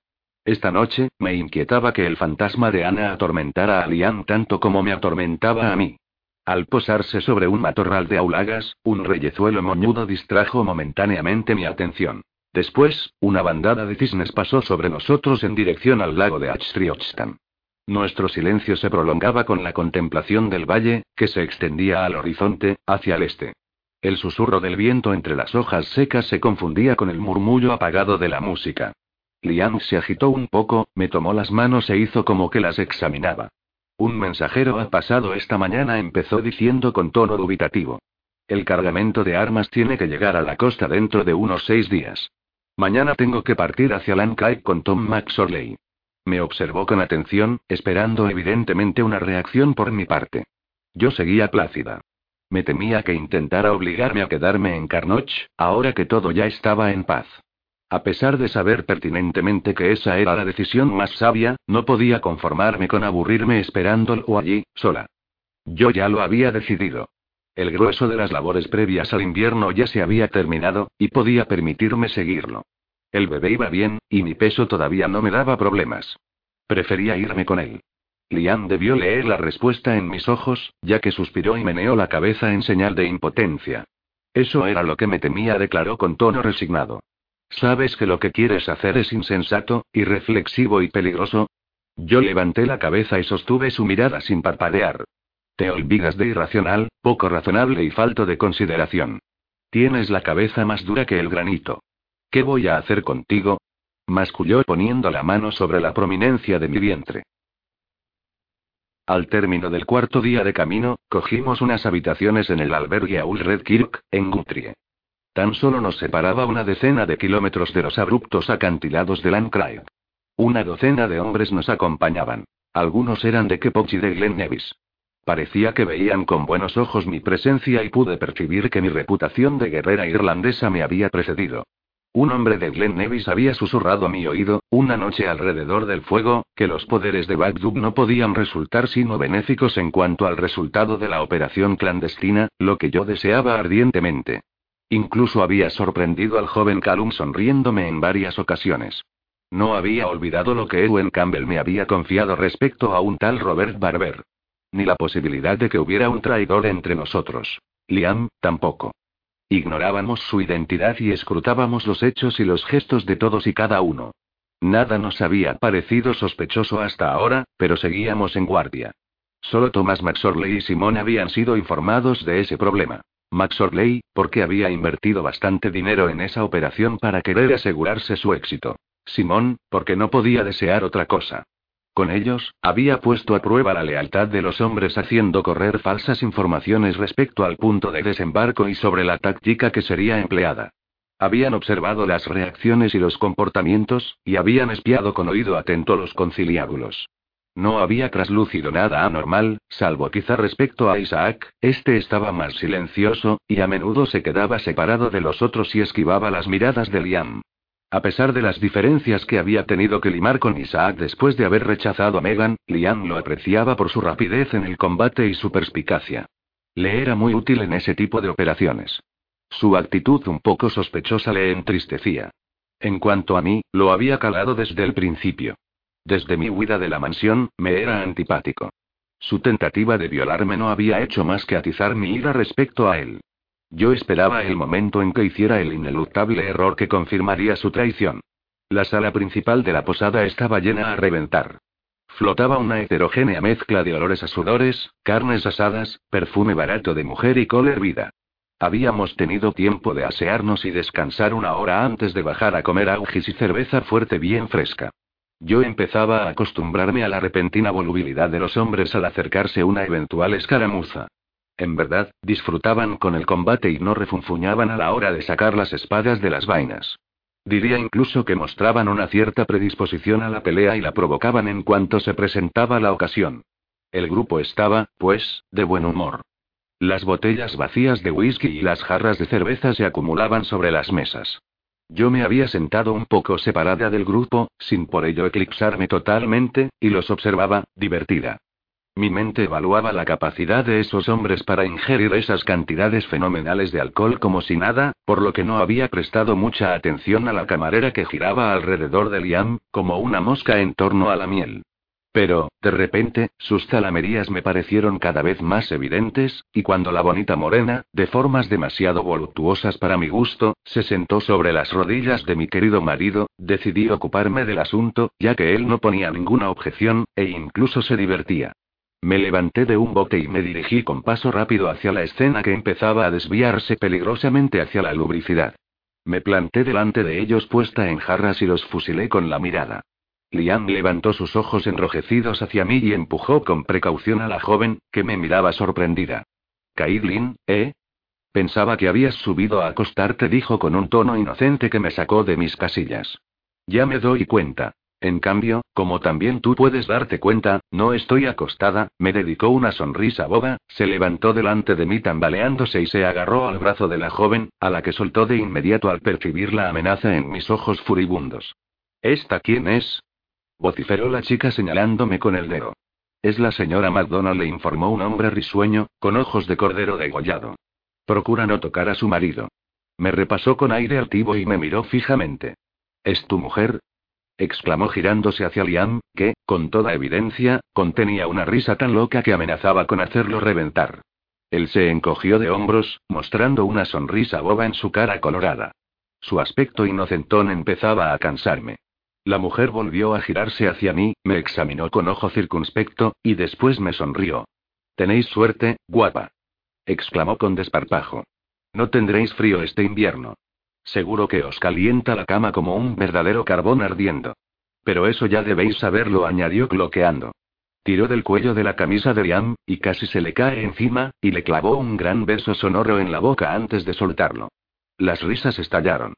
Esta noche, me inquietaba que el fantasma de Ana atormentara a Liam tanto como me atormentaba a mí. Al posarse sobre un matorral de aulagas, un reyezuelo moñudo distrajo momentáneamente mi atención. Después, una bandada de cisnes pasó sobre nosotros en dirección al lago de Achtriochstan. Nuestro silencio se prolongaba con la contemplación del valle, que se extendía al horizonte, hacia el este. El susurro del viento entre las hojas secas se confundía con el murmullo apagado de la música. Liam se agitó un poco, me tomó las manos e hizo como que las examinaba. Un mensajero ha pasado esta mañana, empezó diciendo con tono dubitativo. El cargamento de armas tiene que llegar a la costa dentro de unos seis días. Mañana tengo que partir hacia Lankai con Tom McSorley. Me observó con atención, esperando evidentemente una reacción por mi parte. Yo seguía plácida. Me temía que intentara obligarme a quedarme en Carnoch, ahora que todo ya estaba en paz. A pesar de saber pertinentemente que esa era la decisión más sabia, no podía conformarme con aburrirme esperándolo allí, sola. Yo ya lo había decidido. El grueso de las labores previas al invierno ya se había terminado, y podía permitirme seguirlo. El bebé iba bien, y mi peso todavía no me daba problemas. Prefería irme con él. Liam debió leer la respuesta en mis ojos, ya que suspiró y meneó la cabeza en señal de impotencia. Eso era lo que me temía, declaró con tono resignado. ¿Sabes que lo que quieres hacer es insensato, irreflexivo y peligroso? Yo levanté la cabeza y sostuve su mirada sin parpadear. Te olvidas de irracional, poco razonable y falto de consideración. Tienes la cabeza más dura que el granito. ¿Qué voy a hacer contigo? masculló poniendo la mano sobre la prominencia de mi vientre. Al término del cuarto día de camino, cogimos unas habitaciones en el albergue Red Kirk, en Guthrie. Tan solo nos separaba una decena de kilómetros de los abruptos acantilados de Landcraig. Una docena de hombres nos acompañaban. Algunos eran de Kepoch y de Glen Nevis. Parecía que veían con buenos ojos mi presencia y pude percibir que mi reputación de guerrera irlandesa me había precedido. Un hombre de Glen Nevis había susurrado a mi oído, una noche alrededor del fuego, que los poderes de Bagdub no podían resultar sino benéficos en cuanto al resultado de la operación clandestina, lo que yo deseaba ardientemente. Incluso había sorprendido al joven Calum sonriéndome en varias ocasiones. No había olvidado lo que Edwin Campbell me había confiado respecto a un tal Robert Barber. Ni la posibilidad de que hubiera un traidor entre nosotros. Liam, tampoco. Ignorábamos su identidad y escrutábamos los hechos y los gestos de todos y cada uno. Nada nos había parecido sospechoso hasta ahora, pero seguíamos en guardia. Solo Thomas McSorley y Simon habían sido informados de ese problema. McSorley, porque había invertido bastante dinero en esa operación para querer asegurarse su éxito. Simón, porque no podía desear otra cosa. Con ellos, había puesto a prueba la lealtad de los hombres haciendo correr falsas informaciones respecto al punto de desembarco y sobre la táctica que sería empleada. Habían observado las reacciones y los comportamientos, y habían espiado con oído atento los conciliábulos. No había traslúcido nada anormal, salvo quizá respecto a Isaac, este estaba más silencioso, y a menudo se quedaba separado de los otros y esquivaba las miradas de Liam. A pesar de las diferencias que había tenido que limar con Isaac después de haber rechazado a Megan, Liam lo apreciaba por su rapidez en el combate y su perspicacia. Le era muy útil en ese tipo de operaciones. Su actitud un poco sospechosa le entristecía. En cuanto a mí, lo había calado desde el principio. Desde mi huida de la mansión, me era antipático. Su tentativa de violarme no había hecho más que atizar mi ira respecto a él. Yo esperaba el momento en que hiciera el ineluctable error que confirmaría su traición. La sala principal de la posada estaba llena a reventar. Flotaba una heterogénea mezcla de olores a sudores, carnes asadas, perfume barato de mujer y col hervida. Habíamos tenido tiempo de asearnos y descansar una hora antes de bajar a comer augis y cerveza fuerte bien fresca. Yo empezaba a acostumbrarme a la repentina volubilidad de los hombres al acercarse una eventual escaramuza. En verdad, disfrutaban con el combate y no refunfuñaban a la hora de sacar las espadas de las vainas. Diría incluso que mostraban una cierta predisposición a la pelea y la provocaban en cuanto se presentaba la ocasión. El grupo estaba, pues, de buen humor. Las botellas vacías de whisky y las jarras de cerveza se acumulaban sobre las mesas. Yo me había sentado un poco separada del grupo, sin por ello eclipsarme totalmente, y los observaba, divertida. Mi mente evaluaba la capacidad de esos hombres para ingerir esas cantidades fenomenales de alcohol como si nada, por lo que no había prestado mucha atención a la camarera que giraba alrededor de Liam, como una mosca en torno a la miel. Pero, de repente, sus zalamerías me parecieron cada vez más evidentes, y cuando la bonita morena, de formas demasiado voluptuosas para mi gusto, se sentó sobre las rodillas de mi querido marido, decidí ocuparme del asunto, ya que él no ponía ninguna objeción, e incluso se divertía. Me levanté de un bote y me dirigí con paso rápido hacia la escena que empezaba a desviarse peligrosamente hacia la lubricidad. Me planté delante de ellos puesta en jarras y los fusilé con la mirada. Liam levantó sus ojos enrojecidos hacia mí y empujó con precaución a la joven, que me miraba sorprendida. Caitlin, ¿eh? Pensaba que habías subido a acostarte, dijo con un tono inocente que me sacó de mis casillas. Ya me doy cuenta. En cambio, como también tú puedes darte cuenta, no estoy acostada, me dedicó una sonrisa boba, se levantó delante de mí tambaleándose y se agarró al brazo de la joven, a la que soltó de inmediato al percibir la amenaza en mis ojos furibundos. ¿Esta quién es? Vociferó la chica señalándome con el dedo. Es la señora McDonald, le informó un hombre risueño, con ojos de cordero degollado. Procura no tocar a su marido. Me repasó con aire altivo y me miró fijamente. ¿Es tu mujer? exclamó girándose hacia Liam, que, con toda evidencia, contenía una risa tan loca que amenazaba con hacerlo reventar. Él se encogió de hombros, mostrando una sonrisa boba en su cara colorada. Su aspecto inocentón empezaba a cansarme. La mujer volvió a girarse hacia mí, me examinó con ojo circunspecto, y después me sonrió. Tenéis suerte, guapa. exclamó con desparpajo. No tendréis frío este invierno. Seguro que os calienta la cama como un verdadero carbón ardiendo. Pero eso ya debéis saberlo, añadió cloqueando. Tiró del cuello de la camisa de Liam, y casi se le cae encima, y le clavó un gran beso sonoro en la boca antes de soltarlo. Las risas estallaron.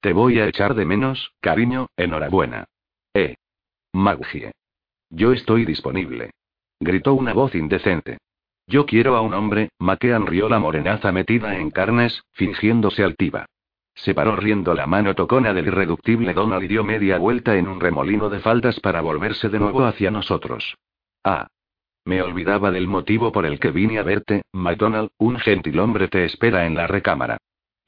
Te voy a echar de menos, cariño, enhorabuena. Eh. Magie. Yo estoy disponible. Gritó una voz indecente. Yo quiero a un hombre, Maquean rió la morenaza metida en carnes, fingiéndose altiva. Separó riendo la mano tocona del irreductible Donald y dio media vuelta en un remolino de faldas para volverse de nuevo hacia nosotros. Ah. Me olvidaba del motivo por el que vine a verte, McDonald, un gentilhombre te espera en la recámara.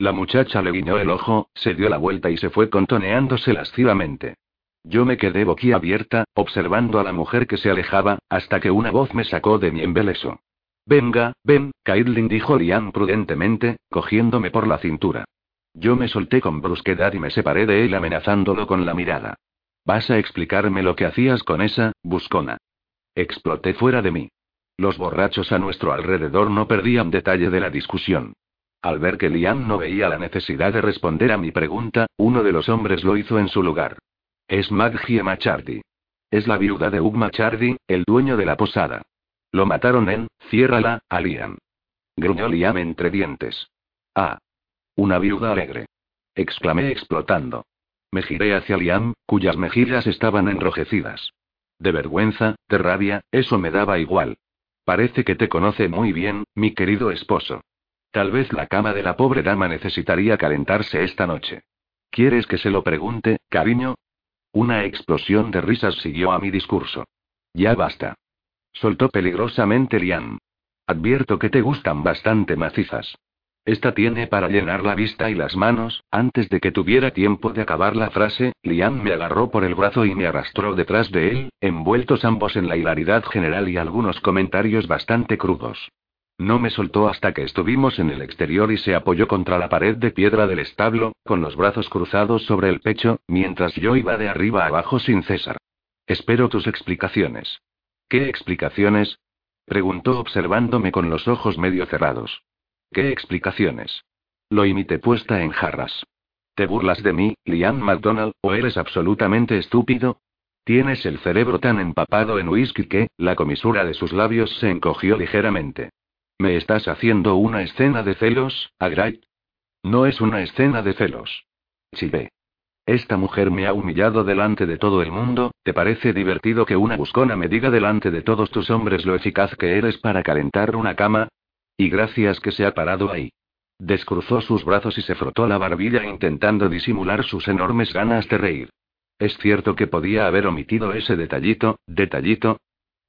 La muchacha le guiñó el ojo, se dio la vuelta y se fue contoneándose lascivamente. Yo me quedé boquiabierta, observando a la mujer que se alejaba, hasta que una voz me sacó de mi embeleso. Venga, ven, Caitlin dijo Lian prudentemente, cogiéndome por la cintura. Yo me solté con brusquedad y me separé de él amenazándolo con la mirada. ¿Vas a explicarme lo que hacías con esa, buscona? Exploté fuera de mí. Los borrachos a nuestro alrededor no perdían detalle de la discusión. Al ver que Liam no veía la necesidad de responder a mi pregunta, uno de los hombres lo hizo en su lugar. Es Maggie Machardi. Es la viuda de Hugh Machardi, el dueño de la posada. Lo mataron en, ciérrala, a Liam. Gruñó Liam entre dientes. Ah. Una viuda alegre. Exclamé explotando. Me giré hacia Liam, cuyas mejillas estaban enrojecidas. De vergüenza, de rabia, eso me daba igual. Parece que te conoce muy bien, mi querido esposo. Tal vez la cama de la pobre dama necesitaría calentarse esta noche. ¿Quieres que se lo pregunte, cariño? Una explosión de risas siguió a mi discurso. Ya basta. Soltó peligrosamente Liam. Advierto que te gustan bastante macizas. Esta tiene para llenar la vista y las manos. Antes de que tuviera tiempo de acabar la frase, Liam me agarró por el brazo y me arrastró detrás de él, envueltos ambos en la hilaridad general y algunos comentarios bastante crudos. No me soltó hasta que estuvimos en el exterior y se apoyó contra la pared de piedra del establo, con los brazos cruzados sobre el pecho, mientras yo iba de arriba abajo sin cesar. Espero tus explicaciones. ¿Qué explicaciones? preguntó observándome con los ojos medio cerrados. ¿Qué explicaciones? Lo imité puesta en jarras. ¿Te burlas de mí, Liam McDonald, o eres absolutamente estúpido? Tienes el cerebro tan empapado en whisky que, la comisura de sus labios se encogió ligeramente. ¿Me estás haciendo una escena de celos, Agrait? No es una escena de celos. Chile. Esta mujer me ha humillado delante de todo el mundo, ¿te parece divertido que una buscona me diga delante de todos tus hombres lo eficaz que eres para calentar una cama? Y gracias que se ha parado ahí. Descruzó sus brazos y se frotó la barbilla intentando disimular sus enormes ganas de reír. Es cierto que podía haber omitido ese detallito, detallito.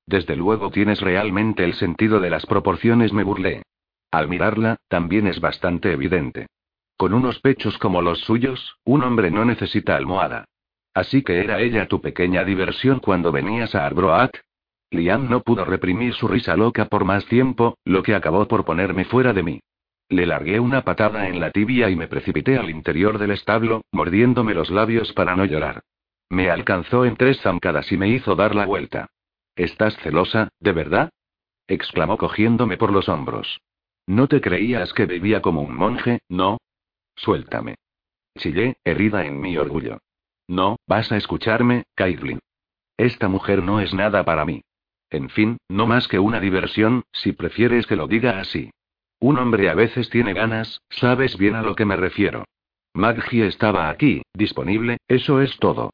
Desde luego tienes realmente el sentido de las proporciones, me burlé. Al mirarla, también es bastante evidente. Con unos pechos como los suyos, un hombre no necesita almohada. Así que era ella tu pequeña diversión cuando venías a Arbroath, Liam no pudo reprimir su risa loca por más tiempo, lo que acabó por ponerme fuera de mí. Le largué una patada en la tibia y me precipité al interior del establo, mordiéndome los labios para no llorar. Me alcanzó en tres zancadas y me hizo dar la vuelta. ¿Estás celosa, de verdad? exclamó cogiéndome por los hombros. ¿No te creías que vivía como un monje, no? Suéltame. Chillé, herida en mi orgullo. No, vas a escucharme, Caitlin. Esta mujer no es nada para mí. En fin, no más que una diversión, si prefieres que lo diga así. Un hombre a veces tiene ganas, sabes bien a lo que me refiero. Maggie estaba aquí, disponible, eso es todo.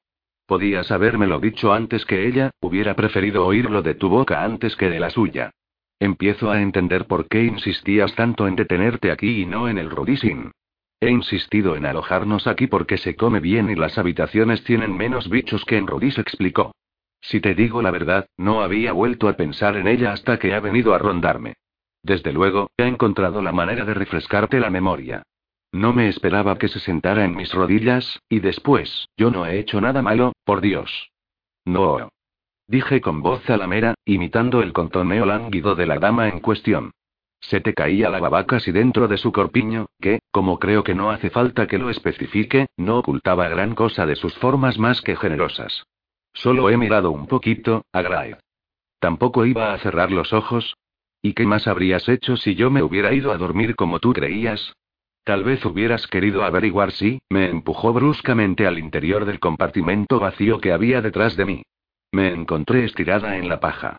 Podías habérmelo dicho antes que ella, hubiera preferido oírlo de tu boca antes que de la suya. Empiezo a entender por qué insistías tanto en detenerte aquí y no en el Rudisin. He insistido en alojarnos aquí porque se come bien y las habitaciones tienen menos bichos que en Rudis explicó. Si te digo la verdad, no había vuelto a pensar en ella hasta que ha venido a rondarme. Desde luego, he encontrado la manera de refrescarte la memoria. No me esperaba que se sentara en mis rodillas, y después, yo no he hecho nada malo, por Dios. No. Dije con voz alamera, imitando el contoneo lánguido de la dama en cuestión. Se te caía la baba casi dentro de su corpiño, que, como creo que no hace falta que lo especifique, no ocultaba gran cosa de sus formas más que generosas. Solo he mirado un poquito, a Tampoco iba a cerrar los ojos. ¿Y qué más habrías hecho si yo me hubiera ido a dormir como tú creías? Tal vez hubieras querido averiguar si, me empujó bruscamente al interior del compartimento vacío que había detrás de mí. Me encontré estirada en la paja.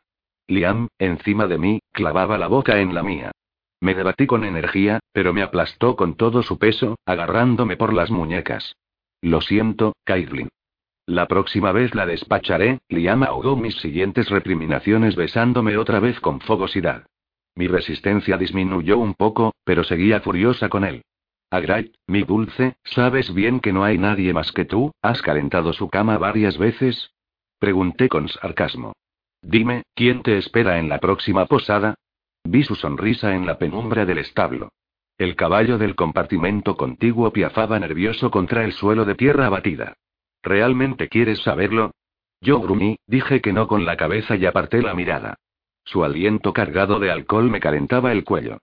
Liam, encima de mí, clavaba la boca en la mía. Me debatí con energía, pero me aplastó con todo su peso, agarrándome por las muñecas. Lo siento, Caitlin. La próxima vez la despacharé, Liam ahogó mis siguientes recriminaciones besándome otra vez con fogosidad. Mi resistencia disminuyó un poco, pero seguía furiosa con él. Agray, mi dulce, ¿sabes bien que no hay nadie más que tú? ¿Has calentado su cama varias veces? Pregunté con sarcasmo. Dime, ¿quién te espera en la próxima posada? Vi su sonrisa en la penumbra del establo. El caballo del compartimento contiguo piafaba nervioso contra el suelo de tierra batida. ¿Realmente quieres saberlo? Yo grumí, dije que no con la cabeza y aparté la mirada. Su aliento cargado de alcohol me calentaba el cuello.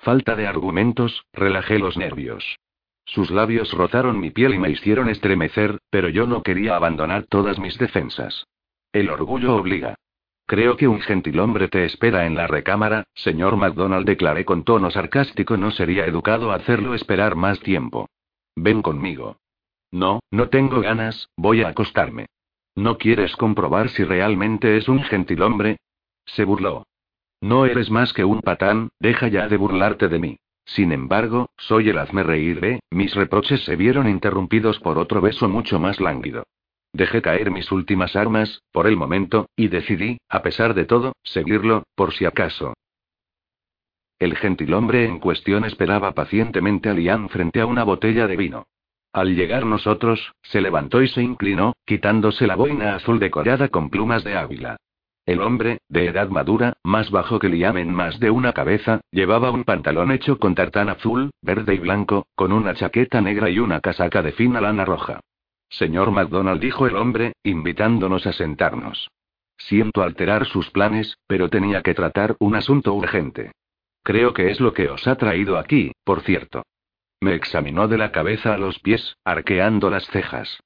Falta de argumentos, relajé los nervios. Sus labios rozaron mi piel y me hicieron estremecer, pero yo no quería abandonar todas mis defensas. El orgullo obliga. Creo que un gentilhombre te espera en la recámara, señor MacDonald declaré con tono sarcástico. No sería educado hacerlo esperar más tiempo. Ven conmigo. No, no tengo ganas, voy a acostarme. ¿No quieres comprobar si realmente es un gentilhombre? Se burló. No eres más que un patán, deja ya de burlarte de mí. Sin embargo, soy el hazme reír, ¿eh? Mis reproches se vieron interrumpidos por otro beso mucho más lánguido. Dejé caer mis últimas armas, por el momento, y decidí, a pesar de todo, seguirlo, por si acaso. El gentilhombre en cuestión esperaba pacientemente a Lian frente a una botella de vino. Al llegar nosotros, se levantó y se inclinó, quitándose la boina azul decorada con plumas de águila. El hombre, de edad madura, más bajo que Liam en más de una cabeza, llevaba un pantalón hecho con tartán azul, verde y blanco, con una chaqueta negra y una casaca de fina lana roja. Señor MacDonald dijo el hombre, invitándonos a sentarnos. Siento alterar sus planes, pero tenía que tratar un asunto urgente. Creo que es lo que os ha traído aquí, por cierto. Me examinó de la cabeza a los pies, arqueando las cejas.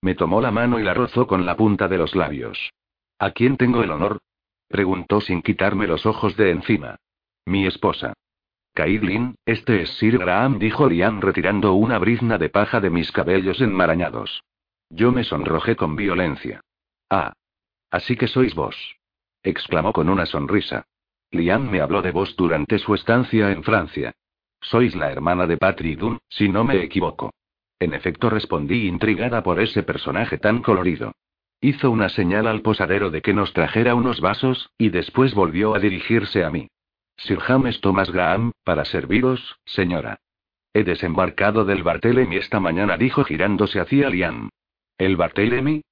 Me tomó la mano y la rozó con la punta de los labios. ¿A quién tengo el honor? Preguntó sin quitarme los ojos de encima. Mi esposa. Caitlin, este es Sir Graham, dijo Liam retirando una brizna de paja de mis cabellos enmarañados. Yo me sonrojé con violencia. Ah. Así que sois vos. exclamó con una sonrisa. Liam me habló de vos durante su estancia en Francia. Sois la hermana de Patrick Dunn, si no me equivoco. En efecto respondí intrigada por ese personaje tan colorido. Hizo una señal al posadero de que nos trajera unos vasos, y después volvió a dirigirse a mí. Sir James Thomas Graham, para serviros, señora. He desembarcado del Barthélemy esta mañana, dijo girándose hacia Liam. ¿El Barthélemy?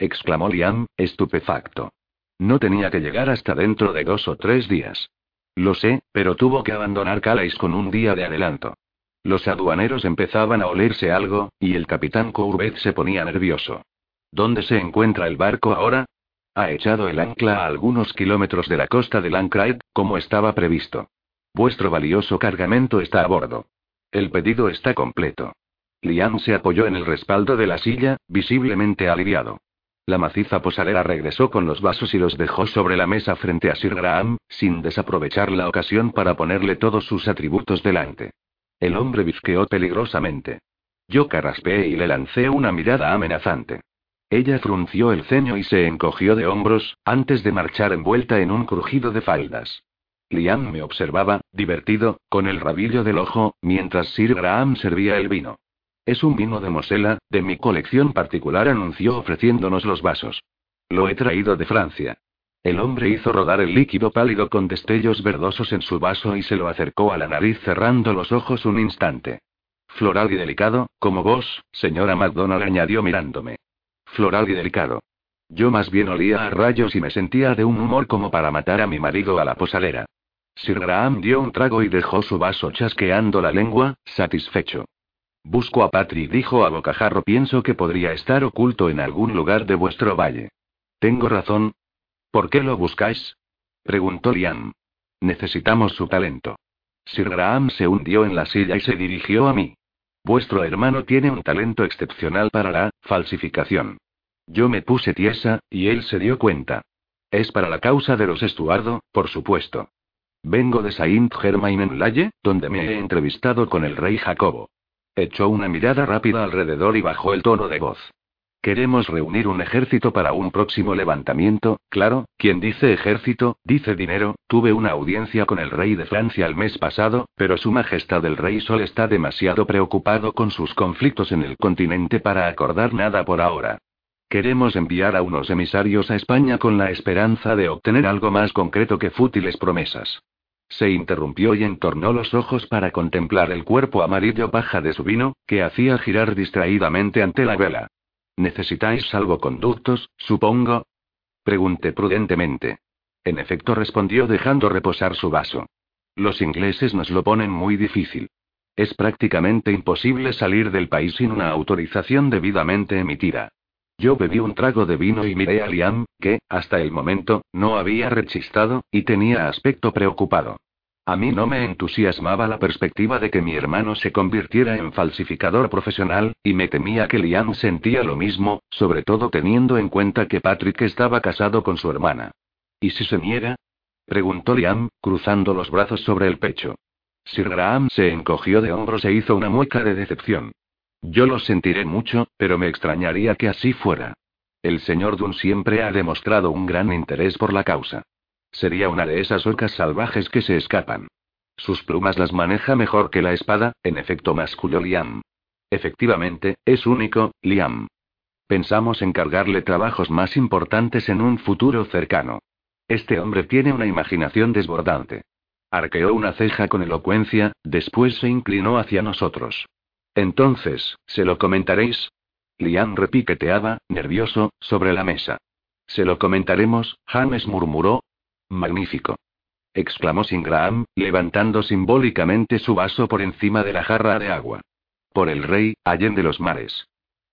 exclamó Liam, estupefacto. No tenía que llegar hasta dentro de dos o tres días. Lo sé, pero tuvo que abandonar Calais con un día de adelanto. Los aduaneros empezaban a olerse algo, y el capitán Courbet se ponía nervioso. ¿Dónde se encuentra el barco ahora? Ha echado el ancla a algunos kilómetros de la costa de Lancraig, como estaba previsto. Vuestro valioso cargamento está a bordo. El pedido está completo. Liam se apoyó en el respaldo de la silla, visiblemente aliviado. La maciza posadera regresó con los vasos y los dejó sobre la mesa frente a Sir Graham, sin desaprovechar la ocasión para ponerle todos sus atributos delante. El hombre bizqueó peligrosamente. Yo carraspeé y le lancé una mirada amenazante. Ella frunció el ceño y se encogió de hombros, antes de marchar envuelta en un crujido de faldas. Liam me observaba, divertido, con el rabillo del ojo, mientras Sir Graham servía el vino. Es un vino de Mosela, de mi colección particular, anunció ofreciéndonos los vasos. Lo he traído de Francia. El hombre hizo rodar el líquido pálido con destellos verdosos en su vaso y se lo acercó a la nariz cerrando los ojos un instante. Floral y delicado, como vos, señora MacDonald añadió mirándome floral y delicado. Yo más bien olía a rayos y me sentía de un humor como para matar a mi marido a la posadera. Sir Graham dio un trago y dejó su vaso chasqueando la lengua, satisfecho. Busco a Patrick, dijo a bocajarro. Pienso que podría estar oculto en algún lugar de vuestro valle. ¿Tengo razón? ¿Por qué lo buscáis? preguntó Liam. Necesitamos su talento. Sir Graham se hundió en la silla y se dirigió a mí. Vuestro hermano tiene un talento excepcional para la falsificación. Yo me puse tiesa, y él se dio cuenta. Es para la causa de los Estuardo, por supuesto. Vengo de Saint Germain en Laye, donde me he entrevistado con el rey Jacobo. Echó una mirada rápida alrededor y bajó el tono de voz. Queremos reunir un ejército para un próximo levantamiento, claro, quien dice ejército, dice dinero, tuve una audiencia con el rey de Francia el mes pasado, pero su majestad el rey Sol está demasiado preocupado con sus conflictos en el continente para acordar nada por ahora. Queremos enviar a unos emisarios a España con la esperanza de obtener algo más concreto que fútiles promesas. Se interrumpió y entornó los ojos para contemplar el cuerpo amarillo paja de su vino, que hacía girar distraídamente ante la vela. ¿Necesitáis salvoconductos, supongo? Pregunté prudentemente. En efecto respondió dejando reposar su vaso. Los ingleses nos lo ponen muy difícil. Es prácticamente imposible salir del país sin una autorización debidamente emitida. Yo bebí un trago de vino y miré a Liam, que, hasta el momento, no había rechistado, y tenía aspecto preocupado. A mí no me entusiasmaba la perspectiva de que mi hermano se convirtiera en falsificador profesional, y me temía que Liam sentía lo mismo, sobre todo teniendo en cuenta que Patrick estaba casado con su hermana. ¿Y si se niega? preguntó Liam, cruzando los brazos sobre el pecho. Sir Graham se encogió de hombros e hizo una mueca de decepción. Yo lo sentiré mucho, pero me extrañaría que así fuera. El señor Dunn siempre ha demostrado un gran interés por la causa. Sería una de esas orcas salvajes que se escapan. Sus plumas las maneja mejor que la espada, en efecto masculló Liam. Efectivamente, es único, Liam. Pensamos encargarle trabajos más importantes en un futuro cercano. Este hombre tiene una imaginación desbordante. Arqueó una ceja con elocuencia, después se inclinó hacia nosotros. Entonces, ¿se lo comentaréis? Liam repiqueteaba, nervioso, sobre la mesa. Se lo comentaremos, James murmuró, Magnífico. exclamó Singraham, levantando simbólicamente su vaso por encima de la jarra de agua. Por el rey, de los mares.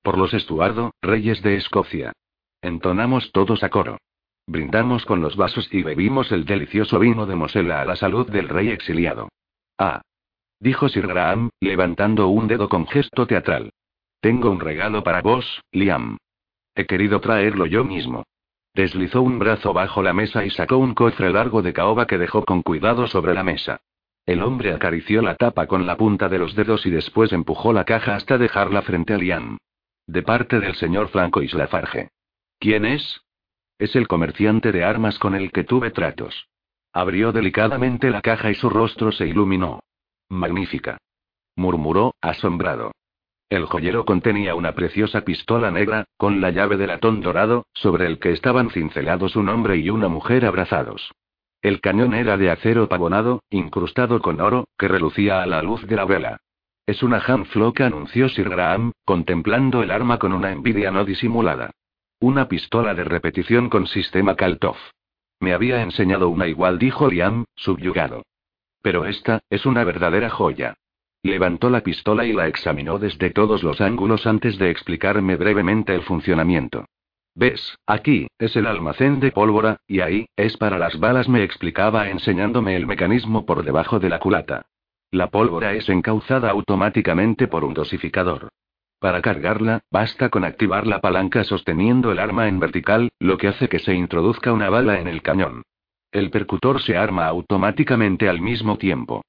Por los Estuardo, reyes de Escocia. Entonamos todos a coro. Brindamos con los vasos y bebimos el delicioso vino de Mosela a la salud del rey exiliado. Ah. Dijo Sir Graham, levantando un dedo con gesto teatral. Tengo un regalo para vos, Liam. He querido traerlo yo mismo. Deslizó un brazo bajo la mesa y sacó un cofre largo de caoba que dejó con cuidado sobre la mesa. El hombre acarició la tapa con la punta de los dedos y después empujó la caja hasta dejarla frente a Liam. De parte del señor Franco Islafarge. ¿Quién es? Es el comerciante de armas con el que tuve tratos. Abrió delicadamente la caja y su rostro se iluminó. Magnífica. Murmuró, asombrado. El joyero contenía una preciosa pistola negra, con la llave de latón dorado, sobre el que estaban cincelados un hombre y una mujer abrazados. El cañón era de acero pavonado, incrustado con oro, que relucía a la luz de la vela. Es una Flock, anunció Sir Graham, contemplando el arma con una envidia no disimulada. Una pistola de repetición con sistema Kaltov. Me había enseñado una igual, dijo Liam, subyugado. Pero esta, es una verdadera joya. Levantó la pistola y la examinó desde todos los ángulos antes de explicarme brevemente el funcionamiento. ¿Ves? Aquí, es el almacén de pólvora, y ahí, es para las balas, me explicaba enseñándome el mecanismo por debajo de la culata. La pólvora es encauzada automáticamente por un dosificador. Para cargarla, basta con activar la palanca sosteniendo el arma en vertical, lo que hace que se introduzca una bala en el cañón. El percutor se arma automáticamente al mismo tiempo.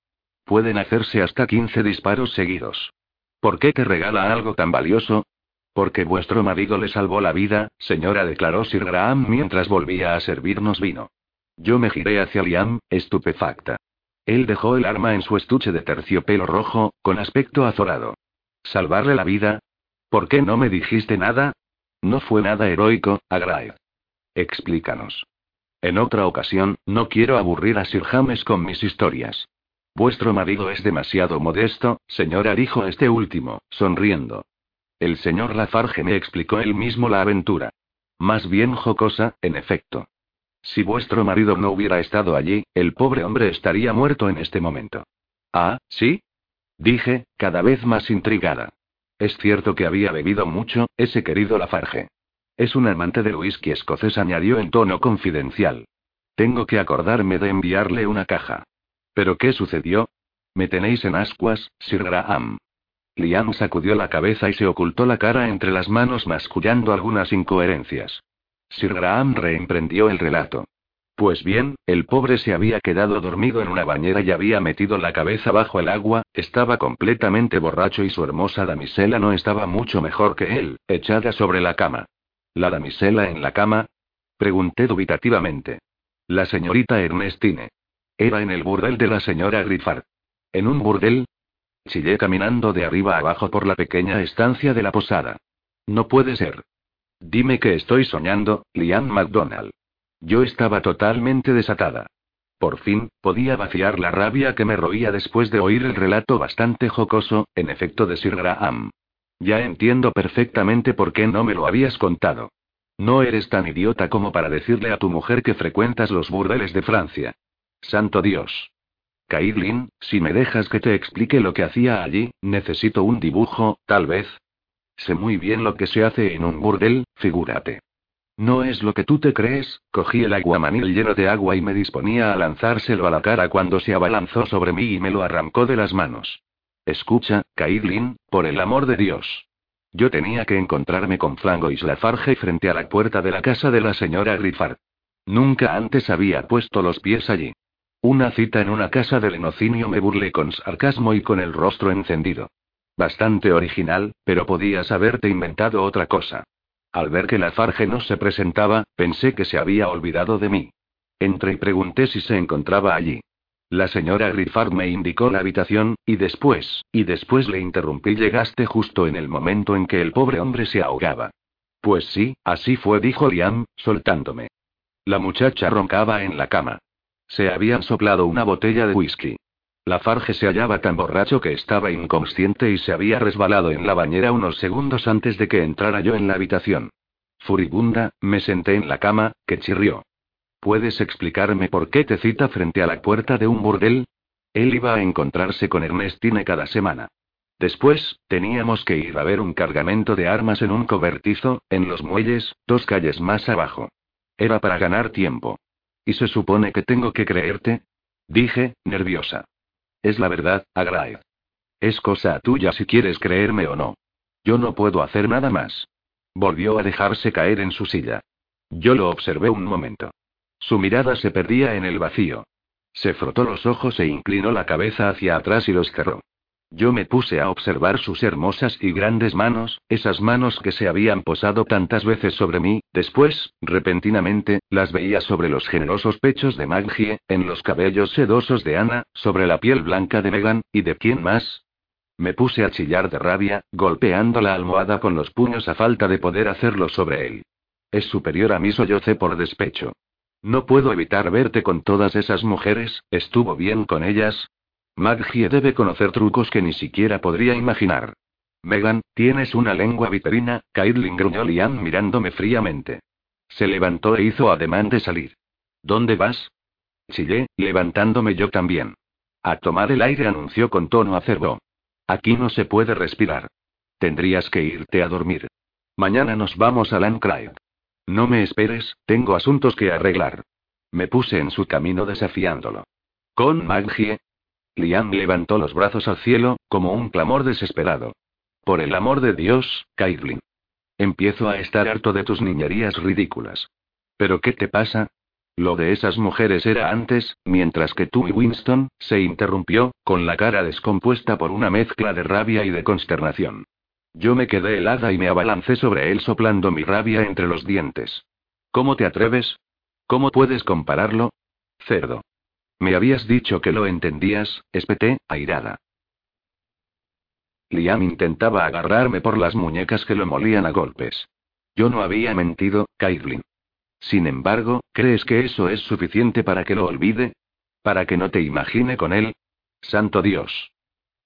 Pueden hacerse hasta 15 disparos seguidos. ¿Por qué te regala algo tan valioso? Porque vuestro marido le salvó la vida, señora, declaró Sir Graham mientras volvía a servirnos vino. Yo me giré hacia Liam, estupefacta. Él dejó el arma en su estuche de terciopelo rojo, con aspecto azorado. ¿Salvarle la vida? ¿Por qué no me dijiste nada? No fue nada heroico, Agrae. Explícanos. En otra ocasión, no quiero aburrir a Sir James con mis historias. Vuestro marido es demasiado modesto, señora, dijo este último, sonriendo. El señor Lafarge me explicó él mismo la aventura. Más bien jocosa, en efecto. Si vuestro marido no hubiera estado allí, el pobre hombre estaría muerto en este momento. Ah, ¿sí? Dije, cada vez más intrigada. Es cierto que había bebido mucho, ese querido Lafarge. Es un amante del whisky escocés, añadió en tono confidencial. Tengo que acordarme de enviarle una caja. ¿Pero qué sucedió? Me tenéis en ascuas, Sir Graham. Liam sacudió la cabeza y se ocultó la cara entre las manos mascullando algunas incoherencias. Sir Graham reemprendió el relato. Pues bien, el pobre se había quedado dormido en una bañera y había metido la cabeza bajo el agua, estaba completamente borracho y su hermosa damisela no estaba mucho mejor que él, echada sobre la cama. ¿La damisela en la cama? Pregunté dubitativamente. La señorita Ernestine. Era en el burdel de la señora Griffard. ¿En un burdel? Chillé caminando de arriba abajo por la pequeña estancia de la posada. No puede ser. Dime que estoy soñando, Liam MacDonald. Yo estaba totalmente desatada. Por fin, podía vaciar la rabia que me roía después de oír el relato bastante jocoso, en efecto, de Sir Graham. Ya entiendo perfectamente por qué no me lo habías contado. No eres tan idiota como para decirle a tu mujer que frecuentas los burdeles de Francia. Santo Dios. Caitlin, si me dejas que te explique lo que hacía allí, necesito un dibujo, tal vez. Sé muy bien lo que se hace en un burdel, figúrate. No es lo que tú te crees, cogí el aguamanil lleno de agua y me disponía a lanzárselo a la cara cuando se abalanzó sobre mí y me lo arrancó de las manos. Escucha, Caitlin, por el amor de Dios. Yo tenía que encontrarme con Flango y Slafarge frente a la puerta de la casa de la señora Griffard. Nunca antes había puesto los pies allí. Una cita en una casa de lenocinio me burlé con sarcasmo y con el rostro encendido. Bastante original, pero podías haberte inventado otra cosa. Al ver que la Farge no se presentaba, pensé que se había olvidado de mí. Entré y pregunté si se encontraba allí. La señora Griffard me indicó la habitación, y después, y después le interrumpí. Llegaste justo en el momento en que el pobre hombre se ahogaba. Pues sí, así fue, dijo Liam, soltándome. La muchacha roncaba en la cama. Se habían soplado una botella de whisky. La Farge se hallaba tan borracho que estaba inconsciente y se había resbalado en la bañera unos segundos antes de que entrara yo en la habitación. Furibunda, me senté en la cama, que chirrió. ¿Puedes explicarme por qué te cita frente a la puerta de un burdel? Él iba a encontrarse con Ernestine cada semana. Después, teníamos que ir a ver un cargamento de armas en un cobertizo, en los muelles, dos calles más abajo. Era para ganar tiempo. ¿Y se supone que tengo que creerte? Dije, nerviosa. Es la verdad, Agrae. Es cosa tuya si quieres creerme o no. Yo no puedo hacer nada más. Volvió a dejarse caer en su silla. Yo lo observé un momento. Su mirada se perdía en el vacío. Se frotó los ojos e inclinó la cabeza hacia atrás y los cerró. Yo me puse a observar sus hermosas y grandes manos, esas manos que se habían posado tantas veces sobre mí, después, repentinamente, las veía sobre los generosos pechos de Maggie, en los cabellos sedosos de Ana, sobre la piel blanca de Megan, ¿y de quién más? Me puse a chillar de rabia, golpeando la almohada con los puños a falta de poder hacerlo sobre él. Es superior a mí sollocé por despecho. No puedo evitar verte con todas esas mujeres, estuvo bien con ellas, Maggie debe conocer trucos que ni siquiera podría imaginar. Megan, tienes una lengua viperina, Caitlin gruñó Liam mirándome fríamente. Se levantó e hizo ademán de salir. ¿Dónde vas? Chillé, levantándome yo también. A tomar el aire anunció con tono acerbo. Aquí no se puede respirar. Tendrías que irte a dormir. Mañana nos vamos a Landcraig. No me esperes, tengo asuntos que arreglar. Me puse en su camino desafiándolo. Con Maggie, Liam levantó los brazos al cielo, como un clamor desesperado. Por el amor de Dios, Caitlin. Empiezo a estar harto de tus niñerías ridículas. ¿Pero qué te pasa? Lo de esas mujeres era antes, mientras que tú y Winston, se interrumpió, con la cara descompuesta por una mezcla de rabia y de consternación. Yo me quedé helada y me abalancé sobre él soplando mi rabia entre los dientes. ¿Cómo te atreves? ¿Cómo puedes compararlo? Cerdo. Me habías dicho que lo entendías, espeté, airada. Liam intentaba agarrarme por las muñecas que lo molían a golpes. Yo no había mentido, Caitlin. Sin embargo, ¿crees que eso es suficiente para que lo olvide? ¿Para que no te imagine con él? Santo Dios.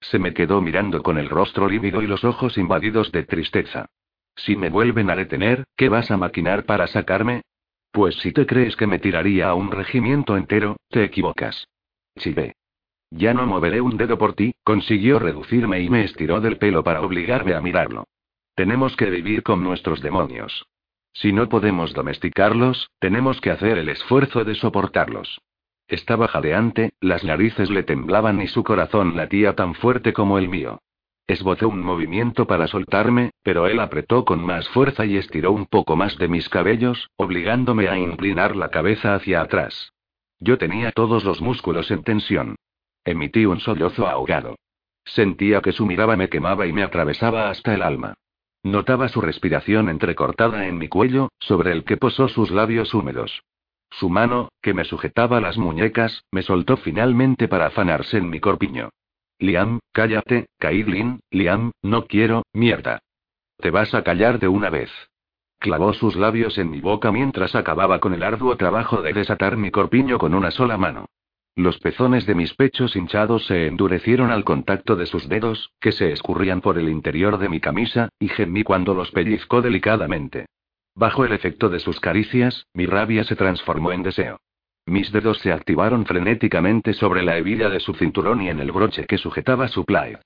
Se me quedó mirando con el rostro lívido y los ojos invadidos de tristeza. Si me vuelven a detener, ¿qué vas a maquinar para sacarme? Pues si te crees que me tiraría a un regimiento entero, te equivocas. Chivé. Ya no moveré un dedo por ti, consiguió reducirme y me estiró del pelo para obligarme a mirarlo. Tenemos que vivir con nuestros demonios. Si no podemos domesticarlos, tenemos que hacer el esfuerzo de soportarlos. Estaba jadeante, las narices le temblaban y su corazón latía tan fuerte como el mío. Esbozó un movimiento para soltarme, pero él apretó con más fuerza y estiró un poco más de mis cabellos, obligándome a inclinar la cabeza hacia atrás. Yo tenía todos los músculos en tensión. Emití un sollozo ahogado. Sentía que su mirada me quemaba y me atravesaba hasta el alma. Notaba su respiración entrecortada en mi cuello, sobre el que posó sus labios húmedos. Su mano, que me sujetaba las muñecas, me soltó finalmente para afanarse en mi corpiño. Liam, cállate, Caitlin, Liam, no quiero, mierda. Te vas a callar de una vez. Clavó sus labios en mi boca mientras acababa con el arduo trabajo de desatar mi corpiño con una sola mano. Los pezones de mis pechos hinchados se endurecieron al contacto de sus dedos, que se escurrían por el interior de mi camisa, y gemí cuando los pellizcó delicadamente. Bajo el efecto de sus caricias, mi rabia se transformó en deseo. Mis dedos se activaron frenéticamente sobre la hebilla de su cinturón y en el broche que sujetaba su plaid.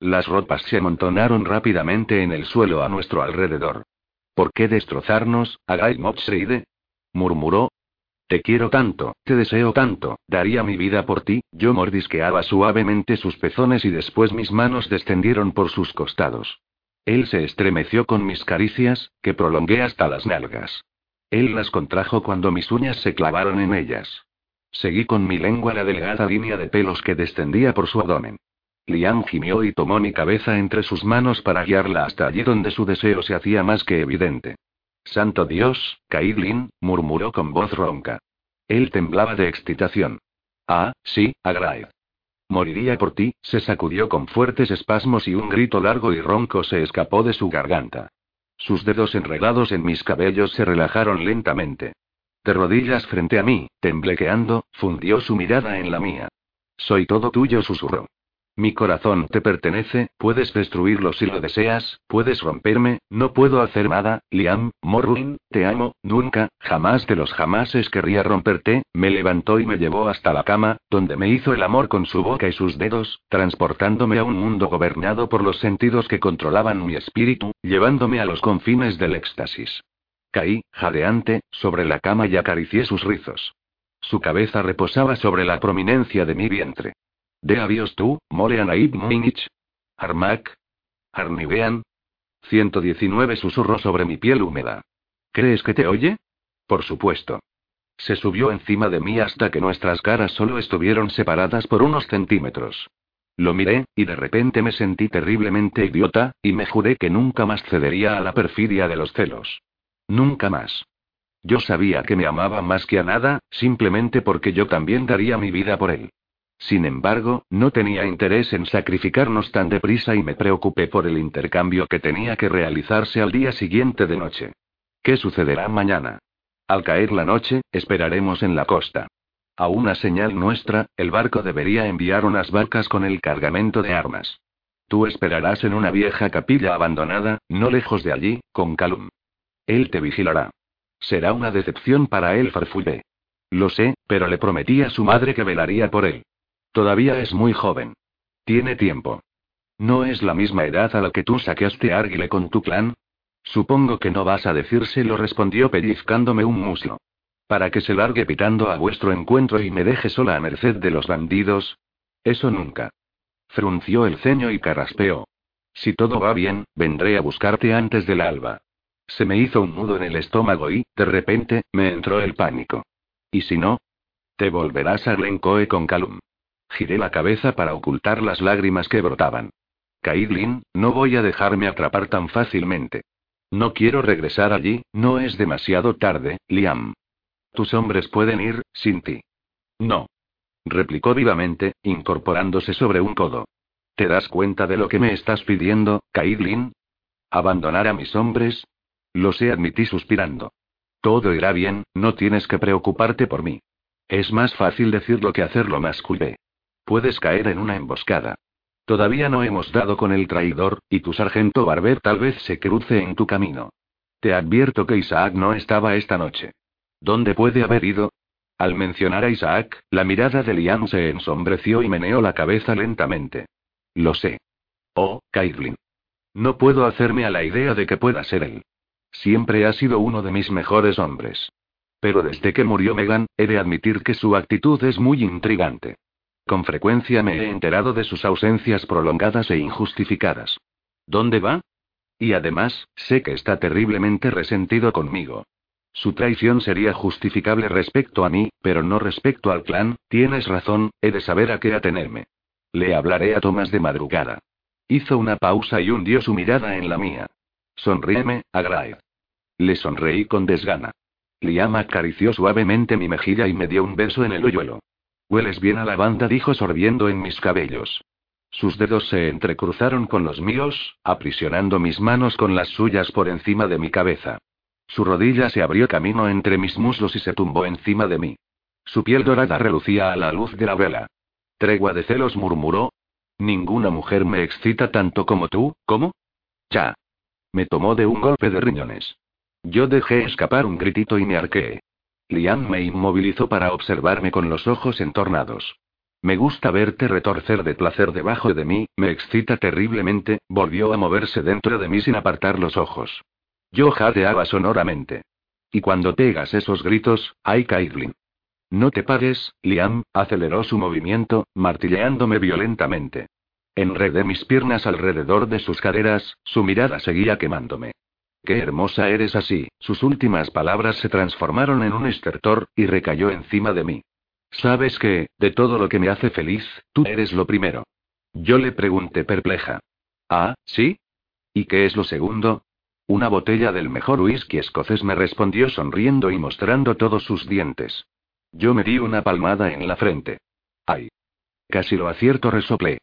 Las ropas se amontonaron rápidamente en el suelo a nuestro alrededor. ¿Por qué destrozarnos, Agai Motsreide? murmuró. Te quiero tanto, te deseo tanto, daría mi vida por ti. Yo mordisqueaba suavemente sus pezones y después mis manos descendieron por sus costados. Él se estremeció con mis caricias, que prolongué hasta las nalgas. Él las contrajo cuando mis uñas se clavaron en ellas. Seguí con mi lengua la delgada línea de pelos que descendía por su abdomen. Liam gimió y tomó mi cabeza entre sus manos para guiarla hasta allí donde su deseo se hacía más que evidente. Santo Dios, Caitlin, murmuró con voz ronca. Él temblaba de excitación. Ah, sí, Agraid. Moriría por ti, se sacudió con fuertes espasmos y un grito largo y ronco se escapó de su garganta. Sus dedos enredados en mis cabellos se relajaron lentamente. De rodillas frente a mí, temblequeando, fundió su mirada en la mía. Soy todo tuyo, susurró. Mi corazón te pertenece, puedes destruirlo si lo deseas, puedes romperme, no puedo hacer nada, Liam, Morwin, te amo, nunca, jamás de los jamases querría romperte, me levantó y me llevó hasta la cama, donde me hizo el amor con su boca y sus dedos, transportándome a un mundo gobernado por los sentidos que controlaban mi espíritu, llevándome a los confines del éxtasis. Caí, jadeante, sobre la cama y acaricié sus rizos. Su cabeza reposaba sobre la prominencia de mi vientre. De avios tú, Molean Aib Moinich. Armak. Arnivean. 119 susurró sobre mi piel húmeda. ¿Crees que te oye? Por supuesto. Se subió encima de mí hasta que nuestras caras solo estuvieron separadas por unos centímetros. Lo miré, y de repente me sentí terriblemente idiota, y me juré que nunca más cedería a la perfidia de los celos. Nunca más. Yo sabía que me amaba más que a nada, simplemente porque yo también daría mi vida por él. Sin embargo, no tenía interés en sacrificarnos tan deprisa y me preocupé por el intercambio que tenía que realizarse al día siguiente de noche. ¿Qué sucederá mañana? Al caer la noche, esperaremos en la costa. A una señal nuestra, el barco debería enviar unas barcas con el cargamento de armas. Tú esperarás en una vieja capilla abandonada, no lejos de allí, con Calum. Él te vigilará. Será una decepción para él, farfullé. Lo sé, pero le prometí a su madre que velaría por él. Todavía es muy joven. Tiene tiempo. ¿No es la misma edad a la que tú saqueaste a con tu clan? Supongo que no vas a decírselo, respondió pellizcándome un muslo. Para que se largue pitando a vuestro encuentro y me deje sola a merced de los bandidos. Eso nunca. Frunció el ceño y carraspeó. Si todo va bien, vendré a buscarte antes del alba. Se me hizo un nudo en el estómago y, de repente, me entró el pánico. ¿Y si no? Te volverás a Glencoe con Calum. Giré la cabeza para ocultar las lágrimas que brotaban. Caitlin, no voy a dejarme atrapar tan fácilmente. No quiero regresar allí, no es demasiado tarde, Liam. Tus hombres pueden ir, sin ti. No. Replicó vivamente, incorporándose sobre un codo. ¿Te das cuenta de lo que me estás pidiendo, Caitlin? ¿Abandonar a mis hombres? Lo sé, admití suspirando. Todo irá bien, no tienes que preocuparte por mí. Es más fácil decirlo que hacerlo, masculé. Puedes caer en una emboscada. Todavía no hemos dado con el traidor, y tu sargento Barber tal vez se cruce en tu camino. Te advierto que Isaac no estaba esta noche. ¿Dónde puede haber ido? Al mencionar a Isaac, la mirada de Liam se ensombreció y meneó la cabeza lentamente. Lo sé. Oh, Caitlin. No puedo hacerme a la idea de que pueda ser él. Siempre ha sido uno de mis mejores hombres. Pero desde que murió Megan, he de admitir que su actitud es muy intrigante. Con frecuencia me he enterado de sus ausencias prolongadas e injustificadas. ¿Dónde va? Y además, sé que está terriblemente resentido conmigo. Su traición sería justificable respecto a mí, pero no respecto al clan, tienes razón, he de saber a qué atenerme. Le hablaré a Tomás de madrugada. Hizo una pausa y hundió su mirada en la mía. Sonríeme, Agraid. Le sonreí con desgana. Liam acarició suavemente mi mejilla y me dio un beso en el hoyuelo. Hueles bien a lavanda, dijo sorbiendo en mis cabellos. Sus dedos se entrecruzaron con los míos, aprisionando mis manos con las suyas por encima de mi cabeza. Su rodilla se abrió camino entre mis muslos y se tumbó encima de mí. Su piel dorada relucía a la luz de la vela. Tregua de celos murmuró. Ninguna mujer me excita tanto como tú, ¿cómo? Ya. Me tomó de un golpe de riñones. Yo dejé escapar un gritito y me arqueé. Liam me inmovilizó para observarme con los ojos entornados. Me gusta verte retorcer de placer debajo de mí, me excita terriblemente, volvió a moverse dentro de mí sin apartar los ojos. Yo jadeaba sonoramente. Y cuando pegas esos gritos, ay Caitlin. No te pares, Liam, aceleró su movimiento, martilleándome violentamente. Enredé mis piernas alrededor de sus caderas, su mirada seguía quemándome. Qué hermosa eres así. Sus últimas palabras se transformaron en un estertor, y recayó encima de mí. Sabes que, de todo lo que me hace feliz, tú eres lo primero. Yo le pregunté perpleja. Ah, ¿sí? ¿Y qué es lo segundo? Una botella del mejor whisky escocés me respondió sonriendo y mostrando todos sus dientes. Yo me di una palmada en la frente. ¡Ay! Casi lo acierto, resoplé.